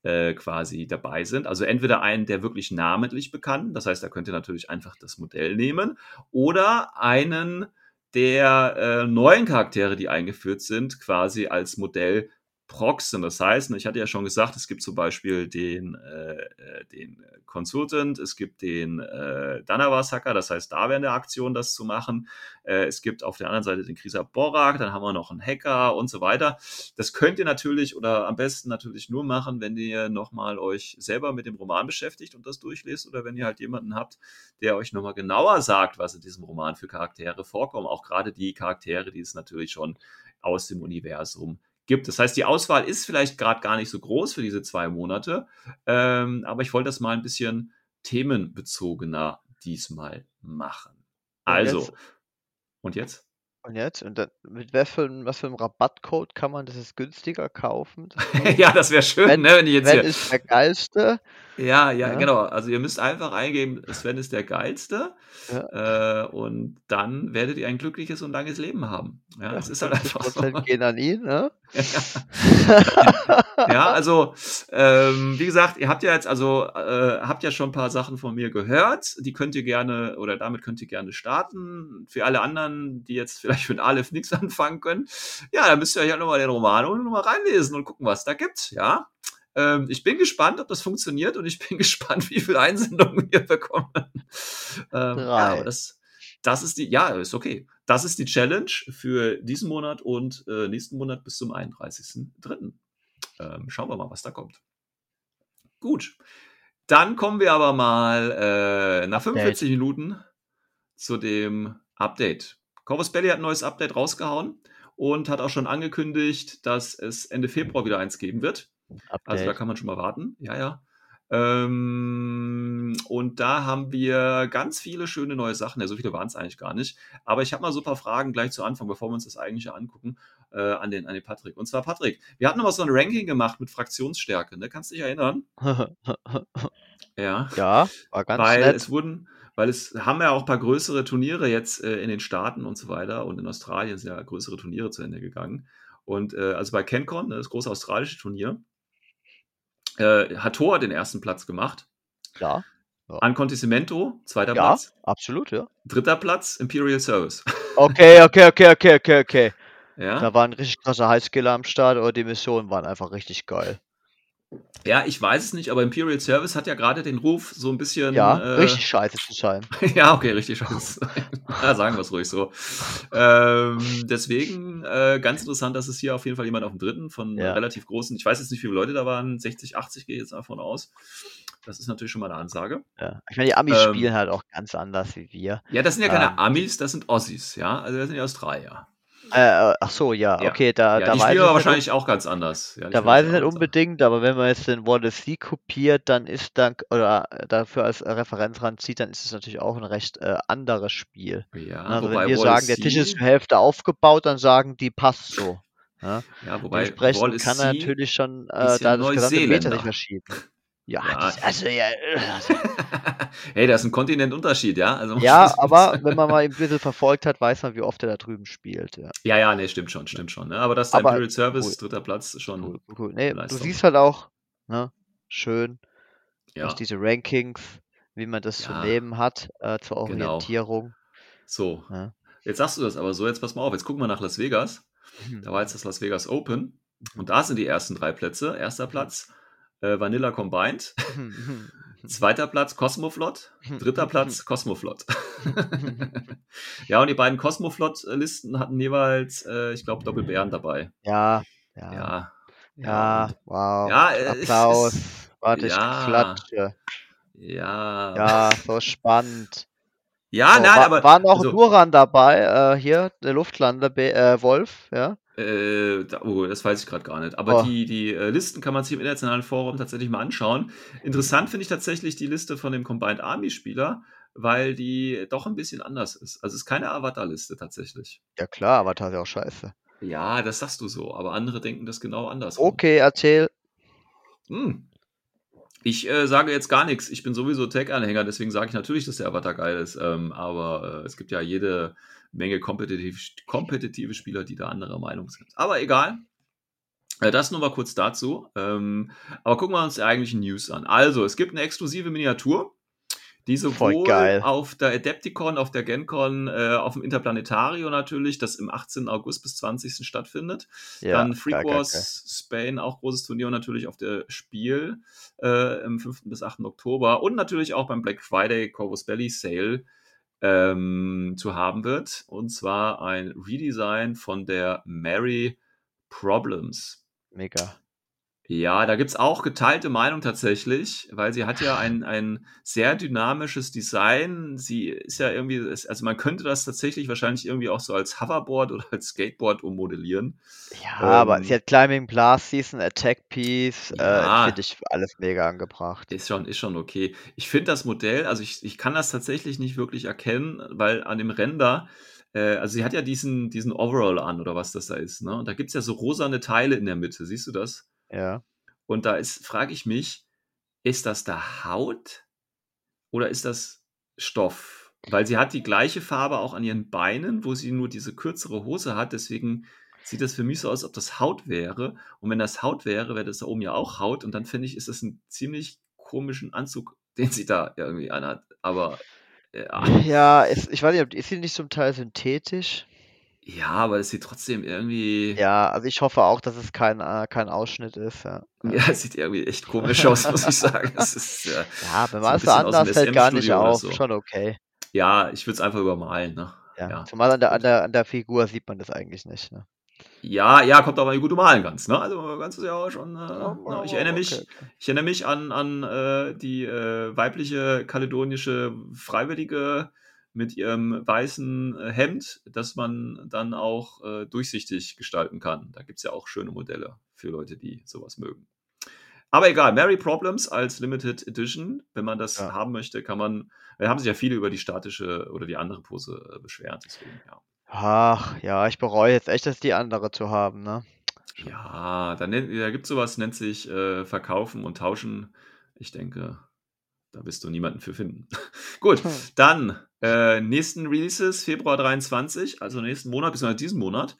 Speaker 2: äh, quasi dabei sind. Also entweder einen, der wirklich namentlich bekannt, das heißt, da könnt ihr natürlich einfach das Modell nehmen, oder einen der äh, neuen Charaktere, die eingeführt sind, quasi als Modell proxen. Das heißt, ich hatte ja schon gesagt, es gibt zum Beispiel den, äh, äh den Consultant, es gibt den äh, Danavas-Hacker, das heißt, da wäre eine Aktion, das zu machen. Äh, es gibt auf der anderen Seite den Krisa Borak, dann haben wir noch einen Hacker und so weiter. Das könnt ihr natürlich oder am besten natürlich nur machen, wenn ihr nochmal euch selber mit dem Roman beschäftigt und das durchlest oder wenn ihr halt jemanden habt, der euch nochmal genauer sagt, was in diesem Roman für Charaktere vorkommen. Auch gerade die Charaktere, die es natürlich schon aus dem Universum gibt. Das heißt, die Auswahl ist vielleicht gerade gar nicht so groß für diese zwei Monate, ähm, aber ich wollte das mal ein bisschen themenbezogener diesmal machen. Also, und jetzt?
Speaker 3: Und jetzt? Und dann, mit was für, was für einem Rabattcode kann man das jetzt günstiger kaufen?
Speaker 2: Das ja, das wäre schön,
Speaker 3: Sven,
Speaker 2: ne, wenn ich jetzt
Speaker 3: Sven
Speaker 2: hier.
Speaker 3: ist der geilste.
Speaker 2: Ja, ja,
Speaker 3: Ja.
Speaker 2: genau. Also ihr müsst einfach eingeben, Sven ist der Geilste. Äh, und dann werdet ihr ein glückliches und langes Leben haben. Ja, es ist halt einfach so.
Speaker 3: 50% gehen an ihn, ne?
Speaker 2: Ja, also ähm, wie gesagt, ihr habt ja jetzt also äh, habt ja schon ein paar Sachen von mir gehört. Die könnt ihr gerne oder damit könnt ihr gerne starten. Für alle anderen, die jetzt vielleicht mit Aleph nichts anfangen können, ja, da müsst ihr euch halt nochmal den Roman und nochmal reinlesen und gucken, was da gibt. Ja, ähm, ich bin gespannt, ob das funktioniert und ich bin gespannt, wie viele Einsendungen wir bekommen. Ähm, ja, das, das ist die, ja, ist okay. Das ist die Challenge für diesen Monat und äh, nächsten Monat bis zum 31.03. Ähm, schauen wir mal, was da kommt. Gut. Dann kommen wir aber mal äh, nach
Speaker 3: Update.
Speaker 2: 45 Minuten zu dem Update. Corvus Belly hat ein neues Update rausgehauen und hat auch schon angekündigt, dass es Ende Februar wieder eins geben wird. Also da
Speaker 3: Update.
Speaker 2: kann man schon mal warten. Ja, ja. Ähm, und da haben wir ganz viele schöne neue Sachen. Ja, so viele waren es eigentlich gar nicht. Aber ich habe mal so ein paar Fragen gleich zu Anfang, bevor wir uns das eigentliche angucken, äh, an, den, an den Patrick. Und zwar, Patrick, wir hatten noch mal so ein Ranking gemacht mit Fraktionsstärke. Ne? Kannst du dich erinnern? Ja.
Speaker 3: ja, war ganz
Speaker 2: weil
Speaker 3: nett.
Speaker 2: es wurden, weil es haben ja auch ein paar größere Turniere jetzt äh, in den Staaten und so weiter und in Australien sind ja größere Turniere zu Ende gegangen. Und äh, also bei CanCon, ne, das große australische Turnier, äh, hat Thor den ersten Platz gemacht.
Speaker 3: Klar.
Speaker 2: Ancontissimento, zweiter
Speaker 3: Ja,
Speaker 2: Platz.
Speaker 3: absolut, ja.
Speaker 2: Dritter Platz, Imperial Service.
Speaker 3: Okay, okay, okay, okay, okay, okay.
Speaker 2: Ja?
Speaker 3: Da war ein richtig krasser Highskiller am Start, aber die Missionen waren einfach richtig geil.
Speaker 2: ja, ich weiß es nicht, aber Imperial Service hat ja gerade den Ruf, so ein bisschen.
Speaker 3: Ja,
Speaker 2: äh,
Speaker 3: richtig scheiße zu sein.
Speaker 2: ja, okay, richtig scheiße. ja, sagen wir es ruhig so. Ähm, deswegen äh, ganz interessant, dass es hier auf jeden Fall jemand auf dem dritten von
Speaker 3: Ja.
Speaker 2: relativ großen, ich weiß jetzt nicht, wie viele Leute da waren, 60, 80 gehe ich jetzt davon aus. Das ist natürlich schon mal eine Ansage.
Speaker 3: Ja. Ich meine, die Amis
Speaker 2: Ähm,
Speaker 3: spielen halt auch ganz anders wie wir.
Speaker 2: Ja, das sind ja keine
Speaker 3: Ähm.
Speaker 2: Amis, das sind Ossis, ja. Also das sind ja Australier.
Speaker 3: Äh, äh, ach so, ja,
Speaker 2: Ja.
Speaker 3: okay, da,
Speaker 2: Ja,
Speaker 3: da
Speaker 2: die
Speaker 3: weiß ich nicht
Speaker 2: wahrscheinlich auch ganz anders. Ja,
Speaker 3: Da weiß ich nicht unbedingt, aber wenn man jetzt den Wallace C kopiert, dann ist dann, oder dafür als Referenz ranzieht, dann ist es natürlich auch ein recht äh, anderes Spiel.
Speaker 2: Ja,
Speaker 3: Also wenn wir sagen, der Tisch ist zur Hälfte aufgebaut, dann sagen die, passt so. Ja?
Speaker 2: wobei
Speaker 3: Dementsprechend kann er natürlich schon äh, da das gesamte Meter sich verschieben. Ja,
Speaker 2: Ja.
Speaker 3: Das, also ja, äh,
Speaker 2: hey, da ist ein Kontinentunterschied, ja. Also,
Speaker 3: ja, aber wenn man mal ein bisschen verfolgt hat, weiß man, wie oft er da drüben spielt. Ja.
Speaker 2: Ja, ja, nee, stimmt schon, stimmt schon. Ne? Aber das der
Speaker 3: Aber
Speaker 2: Imperial Service,
Speaker 3: cool.
Speaker 2: dritter Platz, ist schon.
Speaker 3: Cool, cool. Nee, du siehst halt auch, ne, schön,
Speaker 2: Ja,
Speaker 3: durch diese Rankings, wie man das zu nehmen hat, äh, zur
Speaker 2: Genau.
Speaker 3: Orientierung.
Speaker 2: so.
Speaker 3: Ja.
Speaker 2: Jetzt sagst du das aber so, jetzt pass mal auf, jetzt gucken wir nach Las Vegas.
Speaker 3: Hm.
Speaker 2: Da war jetzt das Las Vegas Open. Und da sind die ersten drei Plätze. Erster Platz äh, Vanilla Combined. Zweiter Platz Cosmoflot. Dritter Platz Cosmoflot. ja, und die beiden Cosmoflot-Listen hatten jeweils, äh, ich glaube, Doppelbären dabei.
Speaker 3: Ja, ja,
Speaker 2: Ja.
Speaker 3: ja, wow.
Speaker 2: Ja, äh,
Speaker 3: Applaus.
Speaker 2: ist-
Speaker 3: Warte, ich
Speaker 2: ja.
Speaker 3: klatsche.
Speaker 2: Ja.
Speaker 3: Ja, so spannend.
Speaker 2: Ja,
Speaker 3: So,
Speaker 2: nein,
Speaker 3: war,
Speaker 2: aber.
Speaker 3: war noch
Speaker 2: also,
Speaker 3: Duran dabei, äh, hier, der Luftlander äh, Wolf, ja.
Speaker 2: Äh, oh, das weiß ich gerade gar nicht. Aber
Speaker 3: Oh.
Speaker 2: die, die äh, Listen kann man sich im internationalen Forum tatsächlich mal anschauen. Interessant finde ich tatsächlich die Liste von dem Combined Army Spieler, weil die doch ein bisschen anders ist. Also es ist keine Avatar-Liste tatsächlich.
Speaker 3: Ja klar, Avatar ist ja auch scheiße.
Speaker 2: Ja, das sagst du so, aber andere denken das genau anders.
Speaker 3: Okay, erzähl.
Speaker 2: Hm. Ich äh, sage jetzt gar nichts. Ich bin sowieso Tech-Anhänger, deswegen sage ich natürlich, dass der Avatar geil ist. Ähm, aber äh, es gibt ja jede Menge kompetitiv, kompetitive Spieler, die da anderer Meinung sind. Aber egal. Äh, das nur mal kurz dazu. Ähm, aber gucken wir uns die eigentlichen News an. Also, es gibt eine exklusive Miniatur die sowohl auf der Adepticon, auf der GenCon, äh, auf dem Interplanetario natürlich, das im 18. August bis 20. stattfindet. Ja, Dann Freak Wars Spain, auch großes Turnier natürlich auf der Spiel äh, im 5. bis 8. Oktober und natürlich auch beim Black Friday Corvus Belly Sale ähm, zu haben wird. Und zwar ein Redesign von der Mary Problems.
Speaker 3: Mega.
Speaker 2: Ja, da gibt es auch geteilte Meinung tatsächlich, weil sie hat ja ein, ein sehr dynamisches Design. Sie ist ja irgendwie, also man könnte das tatsächlich wahrscheinlich irgendwie auch so als Hoverboard oder als Skateboard ummodellieren.
Speaker 3: Ja, ähm, aber sie hat Climbing Blast Season, Attack Piece, äh, ja, äh, finde ich alles mega angebracht.
Speaker 2: Ist schon, ist schon okay. Ich finde das Modell, also ich, ich kann das tatsächlich nicht wirklich erkennen, weil an dem Render, äh, also sie hat ja diesen, diesen Overall an oder was das da ist, ne? Und da gibt es ja so rosane Teile in der Mitte, siehst du das?
Speaker 3: Ja.
Speaker 2: Und da ist, frage ich mich, ist das da Haut oder ist das Stoff? Weil sie hat die gleiche Farbe auch an ihren Beinen, wo sie nur diese kürzere Hose hat. Deswegen sieht das für mich so aus, als ob das Haut wäre. Und wenn das Haut wäre, wäre das da oben ja auch Haut. Und dann finde ich, ist das ein ziemlich komischen Anzug, den sie da irgendwie anhat. Aber
Speaker 3: ja. Ja, ist, ich weiß nicht, ist sie nicht zum Teil synthetisch?
Speaker 2: Ja, aber das sieht trotzdem irgendwie.
Speaker 3: Ja, also ich hoffe auch, dass es kein, äh, kein Ausschnitt ist. Ja.
Speaker 2: ja, es sieht irgendwie echt komisch aus, muss ich sagen. Es ist, äh,
Speaker 3: ja, wenn man es so anders fällt gar nicht auf. So. Schon okay.
Speaker 2: Ja, ich würde es einfach übermalen. Ne?
Speaker 3: Ja, ja. Zumal an der, an, der, an der Figur sieht man das eigentlich nicht. Ne?
Speaker 2: Ja, ja, kommt aber, wie gut malen kannst. Ne? Also kannst du ja auch schon. Äh, oh, ne? Ich erinnere mich, okay, okay. ich erinnere mich an, an äh, die äh, weibliche kaledonische Freiwillige mit ihrem weißen äh, Hemd, das man dann auch äh, durchsichtig gestalten kann. Da gibt es ja auch schöne Modelle für Leute, die sowas mögen. Aber egal, Mary Problems als Limited Edition, wenn man das ja. haben möchte, kann man, da haben sich ja viele über die statische oder die andere Pose äh, beschwert. Deswegen, ja.
Speaker 3: Ach, ja, ich bereue jetzt echt, das die andere zu haben, ne?
Speaker 2: Ja, da, da gibt es sowas, nennt sich äh, Verkaufen und Tauschen. Ich denke, da wirst du niemanden für finden. Gut, hm. dann äh, nächsten Releases, Februar 23, also nächsten Monat, bis diesen Monat.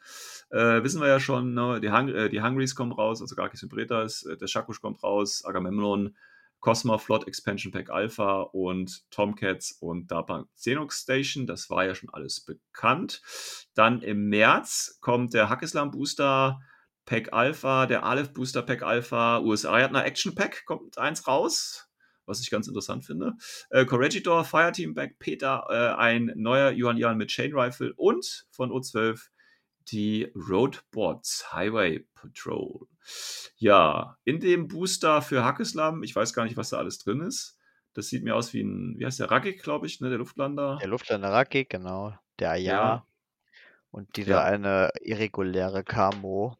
Speaker 2: Äh, wissen wir ja schon, ne? die, Hung äh, die Hungries kommen raus, also Garkis Bretas, äh, der Shakush kommt raus, Agamemnon, Cosma Flot Expansion Pack Alpha und Tomcats und DARPA Xenox Station. Das war ja schon alles bekannt. Dann im März kommt der Hackeslam Booster Pack Alpha, der Aleph Booster Pack Alpha, USA hat eine Action Pack, kommt eins raus was ich ganz interessant finde. Äh, Corregidor, Fireteam Back, Peter, äh, ein neuer Yuan Yuan mit Chain Rifle und von O12 die Roadbots Highway Patrol. Ja, in dem Booster für Hackeslam, ich weiß gar nicht, was da alles drin ist. Das sieht mir aus wie ein, wie heißt der, Rakik, glaube ich, ne, der Luftlander.
Speaker 3: Der Luftlander Rakik, genau. Der Aya. Ja. Und dieser ja. eine irreguläre Camo.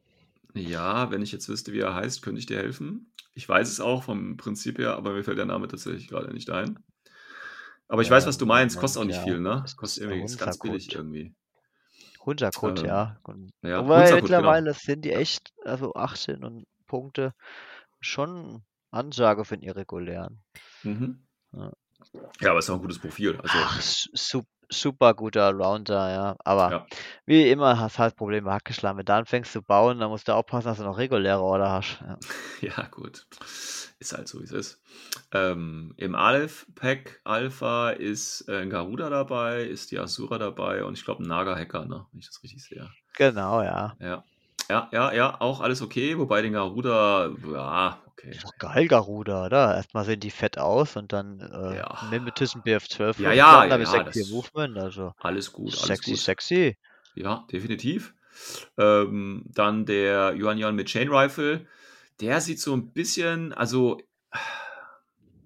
Speaker 2: Ja, wenn ich jetzt wüsste, wie er heißt, könnte ich dir helfen. Ich weiß es auch vom Prinzip her, aber mir fällt der Name tatsächlich gerade nicht ein. Aber ich ja, weiß, was du meinst. Kostet auch nicht ja, viel, ne? Das kostet irgendwie ist ganz billig irgendwie.
Speaker 3: Hunterkut, ähm, ja. ja Wobei mittlerweile genau. sind die echt, also 18 und Punkte, schon Ansage für den irregulären.
Speaker 2: Mhm. Ja. ja. aber es ist auch ein gutes Profil. Also.
Speaker 3: Ach, super super guter Rounder, ja. Aber Ja. wie immer hast du halt Probleme Hackgeschlagen. Wenn du anfängst zu bauen, dann musst du aufpassen, dass du noch reguläre Order hast. Ja.
Speaker 2: Ja, gut. Ist halt so, wie es ist. Ähm, Im Aleph-Pack Alpha ist äh, ein Garuda dabei, ist die Asura dabei und ich glaube ein Naga-Hacker, ne? wenn ich das richtig sehe.
Speaker 3: Genau, ja.
Speaker 2: Ja. Ja, ja, ja, auch alles okay, wobei den Garuda, ja, okay.
Speaker 3: Ist doch geil, Garuda, oder? Erstmal sehen die fett aus und dann äh, ja. Mimetism BF12
Speaker 2: ja, ja, ja,
Speaker 3: ja das Movement, also
Speaker 2: alles gut, alles
Speaker 3: sexy,
Speaker 2: gut.
Speaker 3: sexy.
Speaker 2: Ja, definitiv. Ähm, dann der Yuan Yuan mit Chain Rifle, der sieht so ein bisschen, also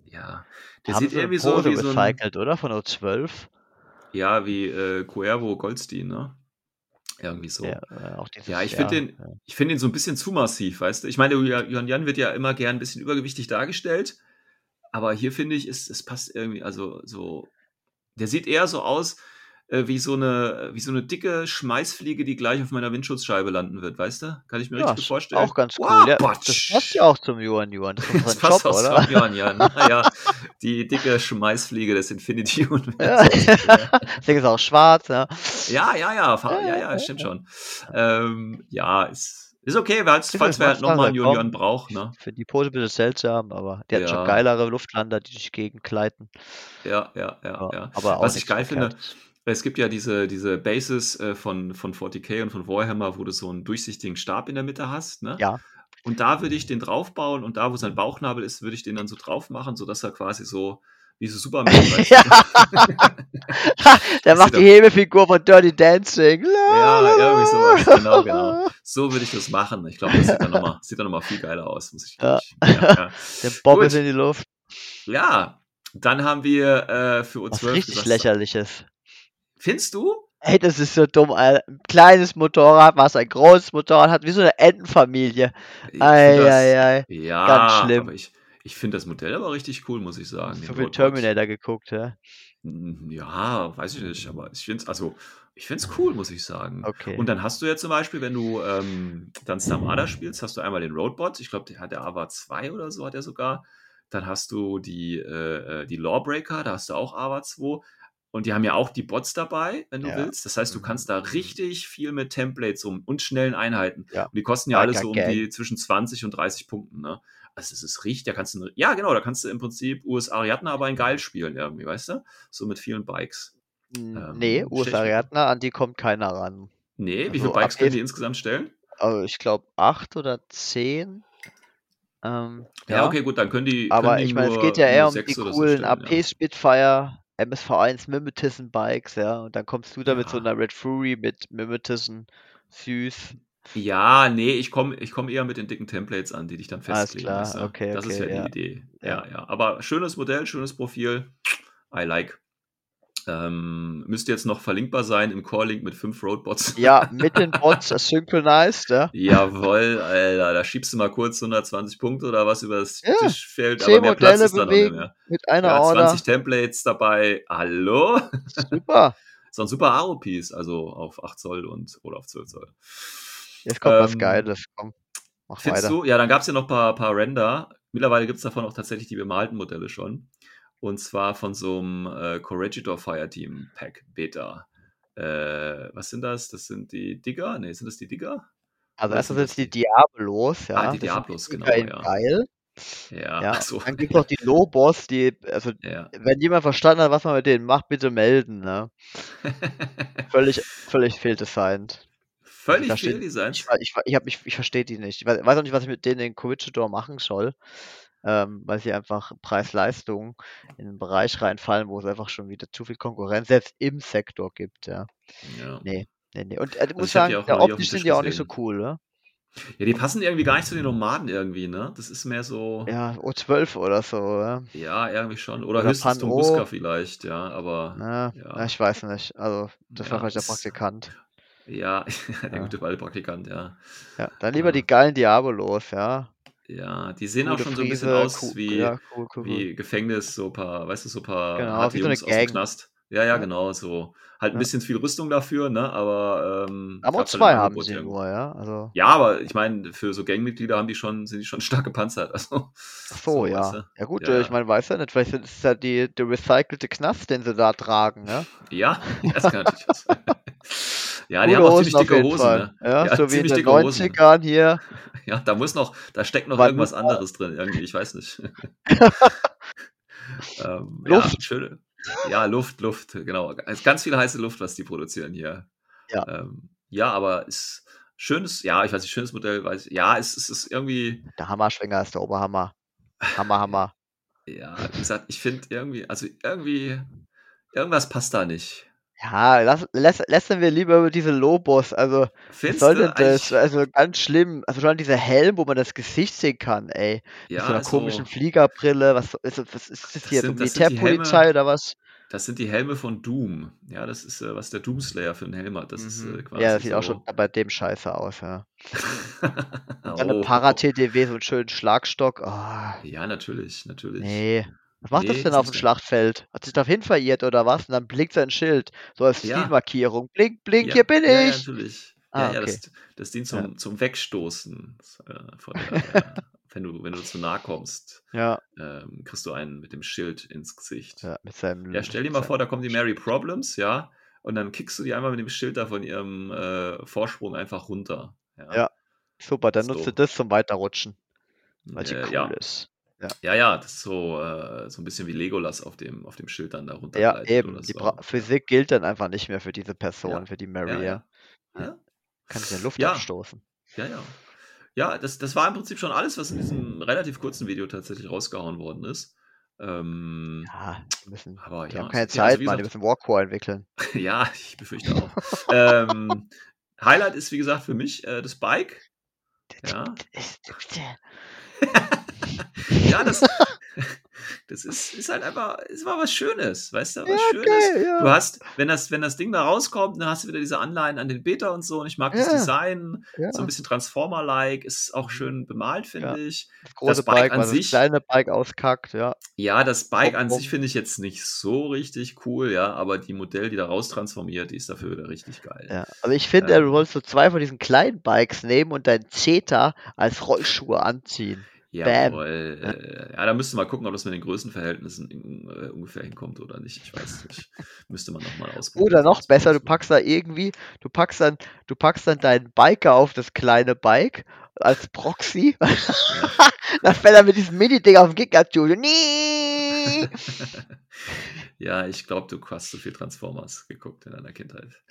Speaker 2: ja, der
Speaker 3: Haben sieht irgendwie so wie so ein, recycelt, oder? Von O12?
Speaker 2: Ja, wie äh, Cuervo Goldstein, ne? Irgendwie so. Ja, äh, dieses, ja ich finde den, ja. ich den so ein bisschen zu massiv, weißt du? Ich meine, Johann Jan wird ja immer gern ein bisschen übergewichtig dargestellt, aber hier finde ich, es, es passt irgendwie, also so, Der sieht eher so aus äh, wie, so eine, wie so eine dicke Schmeißfliege, die gleich auf meiner Windschutzscheibe landen wird, weißt du? Kann ich mir
Speaker 3: Ja,
Speaker 2: richtig vorstellen.
Speaker 3: auch ganz cool.
Speaker 2: Wow,
Speaker 3: Ja, das passt ja auch zum Yuan Yuan. Das
Speaker 2: passt
Speaker 3: Job,
Speaker 2: aus
Speaker 3: oder?
Speaker 2: von Johann, ja. Naja, die dicke Schmeißfliege des Infinity
Speaker 3: Ja.
Speaker 2: Universums.
Speaker 3: Das Ding ist auch schwarz, ja.
Speaker 2: Ja, ja, ja, ja,
Speaker 3: Ja,
Speaker 2: ja,
Speaker 3: ja,
Speaker 2: stimmt schon. Ähm, ja, ist, ist okay, falls, falls wir halt nochmal einen Union brauchen, ne?
Speaker 3: Für die Pose ein bisschen seltsam, aber die hatten schon
Speaker 2: Ja.
Speaker 3: geilere Luftlander, die durch die Gegend gleiten.
Speaker 2: Ja, ja, ja,
Speaker 3: Ja,
Speaker 2: ja.
Speaker 3: aber auch
Speaker 2: Was ich geil finde,
Speaker 3: Verkehrtes.
Speaker 2: Es gibt ja diese, diese Bases äh, von, von 40k und von Warhammer, wo du so einen durchsichtigen Stab in der Mitte hast, ne?
Speaker 3: Ja,
Speaker 2: Und da würde ich den draufbauen und da, wo sein Bauchnabel ist, würde ich den dann so drauf machen, sodass er quasi so wie so Superman,
Speaker 3: Ja. der
Speaker 2: Das
Speaker 3: macht die Hebefigur von Dirty Dancing.
Speaker 2: Ja, irgendwie sowas. Genau, genau. So würde ich das machen. Ich glaube, das sieht dann nochmal noch mal viel geiler aus, muss ich
Speaker 3: Ja.
Speaker 2: ja, ja.
Speaker 3: Der Bob
Speaker 2: Gut.
Speaker 3: ist in die Luft.
Speaker 2: ja, dann haben wir äh, für
Speaker 3: Was
Speaker 2: U12
Speaker 3: richtig
Speaker 2: gesagt,
Speaker 3: lächerliches.
Speaker 2: Findest du?
Speaker 3: Ey, das ist so dumm, Alter. Ein kleines Motorrad, was ein großes Motorrad hat, wie so eine Entenfamilie.
Speaker 2: Ich
Speaker 3: Eieiei.
Speaker 2: Ja,
Speaker 3: Ganz schlimm.
Speaker 2: aber ich, ich finde das Modell aber richtig cool, muss ich sagen. den
Speaker 3: So viel. Terminator geguckt, ja.
Speaker 2: Mm, Ja, weiß ich nicht, aber ich finde es also, ich cool, muss ich sagen.
Speaker 3: Okay.
Speaker 2: Und dann hast du ja zum Beispiel, wenn du ähm, dann Stamada spielst, hast du einmal den Roadbot. Ich glaube, der hat der AVA 2 oder so hat er sogar. Dann hast du die, äh, äh, die Lawbreaker, da hast du auch AVA 2. Und die haben ja auch die Bots dabei, wenn du
Speaker 3: Ja.
Speaker 2: willst. Das heißt, du
Speaker 3: Mhm.
Speaker 2: kannst da richtig viel mit Templates um und schnellen Einheiten.
Speaker 3: Ja.
Speaker 2: Und die kosten ja alle so um die zwischen 20 und 30 Punkten. Ne? Also das ist richtig, da kannst du, ja genau, da kannst du im Prinzip US Ariadne aber in geil spielen irgendwie, weißt du? So mit vielen Bikes.
Speaker 3: N-
Speaker 2: ähm,
Speaker 3: nee, US Ariadne, an die kommt keiner ran.
Speaker 2: Nee, wie
Speaker 3: Also
Speaker 2: viele Bikes können die insgesamt stellen?
Speaker 3: Also ich glaube acht oder zehn. Ähm,
Speaker 2: Ja, okay, gut, dann können die.
Speaker 3: Aber
Speaker 2: können die
Speaker 3: ich meine, es geht ja eher um die
Speaker 2: so
Speaker 3: coolen
Speaker 2: stellen,
Speaker 3: AP Spitfire, MSV1 Mimetism Bikes, ja. Und dann kommst du da mit so
Speaker 2: Ja.
Speaker 3: einer Red Fury mit Mimetism süß.
Speaker 2: Ja, nee, ich komme ich komm eher mit den dicken Templates an, die dich dann
Speaker 3: Alles
Speaker 2: festlegen.
Speaker 3: klar,
Speaker 2: weißt du?
Speaker 3: okay,
Speaker 2: das ist
Speaker 3: okay,
Speaker 2: ja
Speaker 3: ja.
Speaker 2: die Idee. Ja.
Speaker 3: Ja.
Speaker 2: ja, Aber schönes Modell, schönes Profil. I like. Ähm, müsste jetzt noch verlinkbar sein im Core-Link mit fünf Roadbots.
Speaker 3: Ja, mit den Bots synchronized, ja.
Speaker 2: Jawohl, Alter, da schiebst du mal kurz 120 Punkte oder was über das
Speaker 3: Ja,
Speaker 2: Tischfeld, aber mehr Platz ist da noch nicht mehr.
Speaker 3: mit einer
Speaker 2: Ja,
Speaker 3: Order.
Speaker 2: 20 Templates dabei. Hallo?
Speaker 3: Super.
Speaker 2: So ein super Aro-Piece, also auf 8 Zoll und oder auf 12 Zoll.
Speaker 3: Jetzt kommt was
Speaker 2: Ähm,
Speaker 3: Geiles. Komm, mach
Speaker 2: Findest
Speaker 3: weiter.
Speaker 2: du? Ja, dann gab es ja noch ein paar, paar Render. Mittlerweile gibt es davon auch tatsächlich die bemalten Modelle schon. Und zwar von so einem äh, Corregidor Fireteam Pack Beta. Äh, was sind das? Das sind die Digger? Ne, sind das die Digger?
Speaker 3: Also erstens
Speaker 2: sind
Speaker 3: sind die Diablos, ja.
Speaker 2: Ah, die
Speaker 3: das
Speaker 2: Diablos,
Speaker 3: Digger
Speaker 2: genau, ja.
Speaker 3: Geil.
Speaker 2: Ja,
Speaker 3: Ja,
Speaker 2: so.
Speaker 3: dann gibt es noch die Lobos, die, also
Speaker 2: Ja.
Speaker 3: wenn jemand verstanden hat, was man mit denen macht, bitte melden, ne? Völlig, völlig fehldesignt.
Speaker 2: Völlig
Speaker 3: verstehe-
Speaker 2: fehldesignt.
Speaker 3: Ich, ich, ich, ich, ich verstehe die nicht. Ich weiß, weiß auch nicht, was ich mit denen in Corregidor machen soll, ähm, weil sie einfach Preis-Leistung in einen Bereich reinfallen, wo es einfach schon wieder zu viel Konkurrenz selbst im Sektor gibt, ja.
Speaker 2: Ja.
Speaker 3: Nee, nee, nee. Und äh, ich muss
Speaker 2: ich
Speaker 3: sagen, ja,
Speaker 2: dem
Speaker 3: optisch
Speaker 2: Tisch
Speaker 3: sind die auch nicht so cool, ne?
Speaker 2: ja, die passen irgendwie gar nicht zu den Nomaden irgendwie, ne? Das ist mehr so.
Speaker 3: Ja, O12 oder so, ja.
Speaker 2: Ja, irgendwie schon. Oder,
Speaker 3: Oder
Speaker 2: höchstens. Tunguska vielleicht, ja, aber
Speaker 3: Na,
Speaker 2: Ja.
Speaker 3: na, ich weiß nicht. Also, das war
Speaker 2: Ja,
Speaker 3: vielleicht der Praktikant.
Speaker 2: ja, der
Speaker 3: Ja.
Speaker 2: gute Waldpraktikant, ja.
Speaker 3: Ja, dann lieber
Speaker 2: Ja.
Speaker 3: die geilen Diabolos, ja.
Speaker 2: Ja, die sehen auch schon so ein bisschen
Speaker 3: Friese,
Speaker 2: aus
Speaker 3: cool-
Speaker 2: wie,
Speaker 3: ja, cool, cool,
Speaker 2: wie Gefängnis, so ein paar, weißt du, so ein paar
Speaker 3: Genau,
Speaker 2: harte
Speaker 3: wie so
Speaker 2: Jungs aus dem. Knast. Ja, ja, genau, so. Halt ein
Speaker 3: Ja.
Speaker 2: bisschen viel Rüstung dafür, ne, aber ähm,
Speaker 3: Aber zwei haben sie nur, ja. Also,
Speaker 2: Ja, aber ich meine, für so Gangmitglieder haben die schon, sind die schon stark gepanzert. Also,
Speaker 3: ach so, ja.
Speaker 2: weißt du?
Speaker 3: Ja gut,
Speaker 2: Ja,
Speaker 3: äh, ich meine, weiß ja nicht, vielleicht ist ja die, der recycelte Knast, den sie da tragen, ja.
Speaker 2: Ja, das kann natürlich sein. Ja, die haben auch ziemlich dicke Hosen, ne?
Speaker 3: Ja,
Speaker 2: Ja,
Speaker 3: so wie in den
Speaker 2: dicke Hosen.
Speaker 3: 90ern hier.
Speaker 2: Ja, da muss noch, da steckt noch
Speaker 3: War
Speaker 2: irgendwas anderes drin, irgendwie, ich weiß nicht. ähm,
Speaker 3: Luft.
Speaker 2: Ja, schön. Ja, Luft, Luft, genau. Es ist ganz viel heiße Luft, was die produzieren hier.
Speaker 3: Ja.
Speaker 2: Ähm, ja, aber ist schönes, ja, ich weiß nicht, schönes Modell, weiß ich. Ja, es, es ist irgendwie,
Speaker 3: Der Hammerschwinger ist der Oberhammer. Hammer, Hammer.
Speaker 2: ja, wie gesagt, ich finde irgendwie, also irgendwie, irgendwas passt da nicht.
Speaker 3: Ja, lass, lass, lassen wir lieber über diese Lobos. Also, was soll denn das? Also, ganz schlimm. Also, schon dieser Helm, wo man das Gesicht sehen kann, ey. Mit so einer
Speaker 2: also,
Speaker 3: komischen Fliegerbrille. Was, ist, was ist das hier?
Speaker 2: sind-
Speaker 3: so
Speaker 2: das
Speaker 3: Militärpolizei oder was?
Speaker 2: Das sind die Helme von Doom. Ja, das ist, äh, was der Doomslayer für einen Helm hat. Das ist
Speaker 3: Mhm.
Speaker 2: äh, quasi
Speaker 3: ja, das sieht
Speaker 2: so.
Speaker 3: auch schon bei dem scheiße aus, ja. Dann eine
Speaker 2: Oh.
Speaker 3: Para-TDW, so einen schönen Schlagstock. Oh,
Speaker 2: Ja, natürlich, natürlich.
Speaker 3: nee. Was macht das
Speaker 2: Nee,
Speaker 3: denn
Speaker 2: ist
Speaker 3: auf dem. Schlachtfeld? Hat sich da verirrt oder was? Und dann blinkt sein Schild. So als
Speaker 2: Ja.
Speaker 3: Zielmarkierung. Blink, blink,
Speaker 2: Ja,
Speaker 3: hier bin
Speaker 2: ja, ja,
Speaker 3: ich.
Speaker 2: natürlich.
Speaker 3: Ah,
Speaker 2: Ja, ja,
Speaker 3: okay.
Speaker 2: das, das dient zum, zum Wegstoßen. Äh, von der, wenn, du, wenn du zu nah kommst,
Speaker 3: Ja,
Speaker 2: ähm, kriegst du einen mit dem Schild ins Gesicht.
Speaker 3: ja, mit seinem.
Speaker 2: Ja, stell dir mal vor, da kommen die Mary Problems, ja, und dann kickst du die einmal mit dem Schild da von ihrem äh, Vorsprung einfach runter. Ja,
Speaker 3: Super, dann
Speaker 2: So.
Speaker 3: nutzt du das zum Weiterrutschen, weil sie
Speaker 2: äh,
Speaker 3: cool
Speaker 2: ja.
Speaker 3: ist.
Speaker 2: Ja, ja, das ist so, äh, so ein bisschen wie Legolas auf dem, auf dem Schild dann da
Speaker 3: Ja, eben.
Speaker 2: oder
Speaker 3: Die
Speaker 2: so.
Speaker 3: Bra Physik gilt dann einfach nicht mehr für diese Person,
Speaker 2: Ja.
Speaker 3: für die
Speaker 2: Ja,
Speaker 3: Mary.
Speaker 2: ja.
Speaker 3: Ja,
Speaker 2: Ja, ja.
Speaker 3: Kann sich in Luft
Speaker 2: Ja.
Speaker 3: abstoßen.
Speaker 2: Ja, ja. Ja, das, das war im Prinzip schon alles, was in diesem relativ kurzen Video tatsächlich rausgehauen worden ist. Ähm,
Speaker 3: Ja, die müssen.
Speaker 2: aber
Speaker 3: Die
Speaker 2: ja,
Speaker 3: haben keine
Speaker 2: ja, also
Speaker 3: Zeit. Die
Speaker 2: gesagt,
Speaker 3: müssen Warcore entwickeln.
Speaker 2: ja, ich befürchte auch. ähm, Highlight ist, wie gesagt, für mich äh, das Bike. Ja. Ja, das, das ist, ist halt einfach, es war was Schönes, weißt du, was
Speaker 3: Ja,
Speaker 2: Schönes.
Speaker 3: geil, ja.
Speaker 2: Du hast, wenn das, wenn das Ding da rauskommt, dann hast du wieder diese Anleihen an den Beta und so. Und ich mag das
Speaker 3: Ja.
Speaker 2: Design,
Speaker 3: Ja.
Speaker 2: so ein bisschen Transformer-like, ist auch schön bemalt, finde ich.
Speaker 3: Das große
Speaker 2: Bike
Speaker 3: Bike,
Speaker 2: an
Speaker 3: weil das
Speaker 2: sich-
Speaker 3: kleine Bike auskackt, ja.
Speaker 2: Ja, das Bike an sich finde ich jetzt nicht so richtig cool, ja, aber die Modell, die da raustransformiert, die ist dafür wieder richtig geil.
Speaker 3: ja. Also ich finde,
Speaker 2: Ähm.
Speaker 3: du sollst so zwei von diesen kleinen Bikes nehmen und dein Zeta als Rollschuhe anziehen.
Speaker 2: Jawohl. Äh, ja, da müsste man gucken, ob das mit den Größenverhältnissen in, äh, ungefähr hinkommt oder nicht. Ich weiß nicht. müsste man nochmal ausprobieren.
Speaker 3: Oder noch besser, du packst da irgendwie, du packst dann, du packst dann deinen Biker auf das kleine Bike als Proxy. dann fällt er mit diesem Mini-Ding auf den Gegner zu.
Speaker 2: Ja, ich glaube, du hast zu viel Transformers geguckt in deiner Kindheit.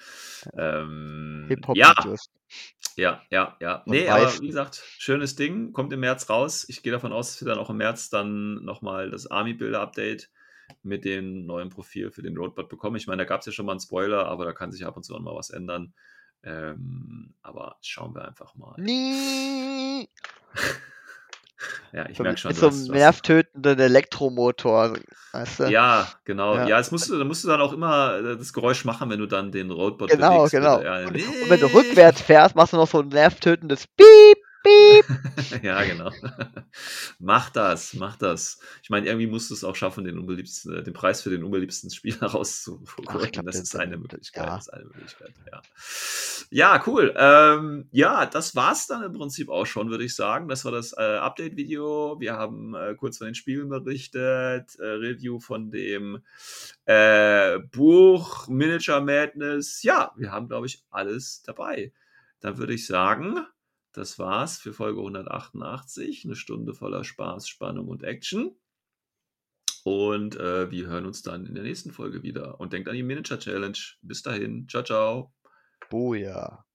Speaker 2: Ähm, ja,
Speaker 3: Hip-Hop-Videos.
Speaker 2: ja, ja, ja.
Speaker 3: Und
Speaker 2: Nee, aber wie gesagt, schönes Ding, kommt im März raus. Ich gehe davon aus, dass wir dann auch im März dann nochmal das Army-Bilder-Update mit dem neuen Profil für den Roadbot bekommen. Ich meine, da gab es ja schon mal einen Spoiler, aber da kann sich ab und zu noch mal was ändern. Ähm, aber schauen wir einfach mal.
Speaker 3: Nee!
Speaker 2: Ja, ich
Speaker 3: So,
Speaker 2: merke schon.
Speaker 3: mit so einem nervtötenden Elektromotor. Weißt du?
Speaker 2: Ja, genau.
Speaker 3: Ja.
Speaker 2: Ja, es musst du, da musst du dann auch immer äh, das Geräusch machen, wenn du dann den Roadbot
Speaker 3: Genau,
Speaker 2: bewegst.
Speaker 3: genau.
Speaker 2: Ja,
Speaker 3: Und, und wenn du rückwärts fährst, machst du noch so ein nervtötendes Piep, Piep.
Speaker 2: ja, genau. mach das, mach das. Ich meine, irgendwie musst du es auch schaffen, den unbeliebsten, äh, den Preis für den unbeliebsten Spieler rauszuholen. das
Speaker 3: den-
Speaker 2: ist eine Möglichkeit.
Speaker 3: ja.
Speaker 2: Das ist eine Möglichkeit, ja. Ja, cool. Ähm, ja, das war's dann im Prinzip auch schon, würde ich sagen. Das war das äh, Update-Video. Wir haben äh, kurz von den Spielen berichtet, äh, Review von dem äh, Buch Miniature Madness. Ja, wir haben, glaube ich, alles dabei. Dann würde ich sagen, das war's für Folge 188. Eine Stunde voller Spaß, Spannung und Action. Und äh, wir hören uns dann in der nächsten Folge wieder. Und denkt an die Miniature Challenge. Bis dahin. Ciao, ciao.
Speaker 3: Booyah.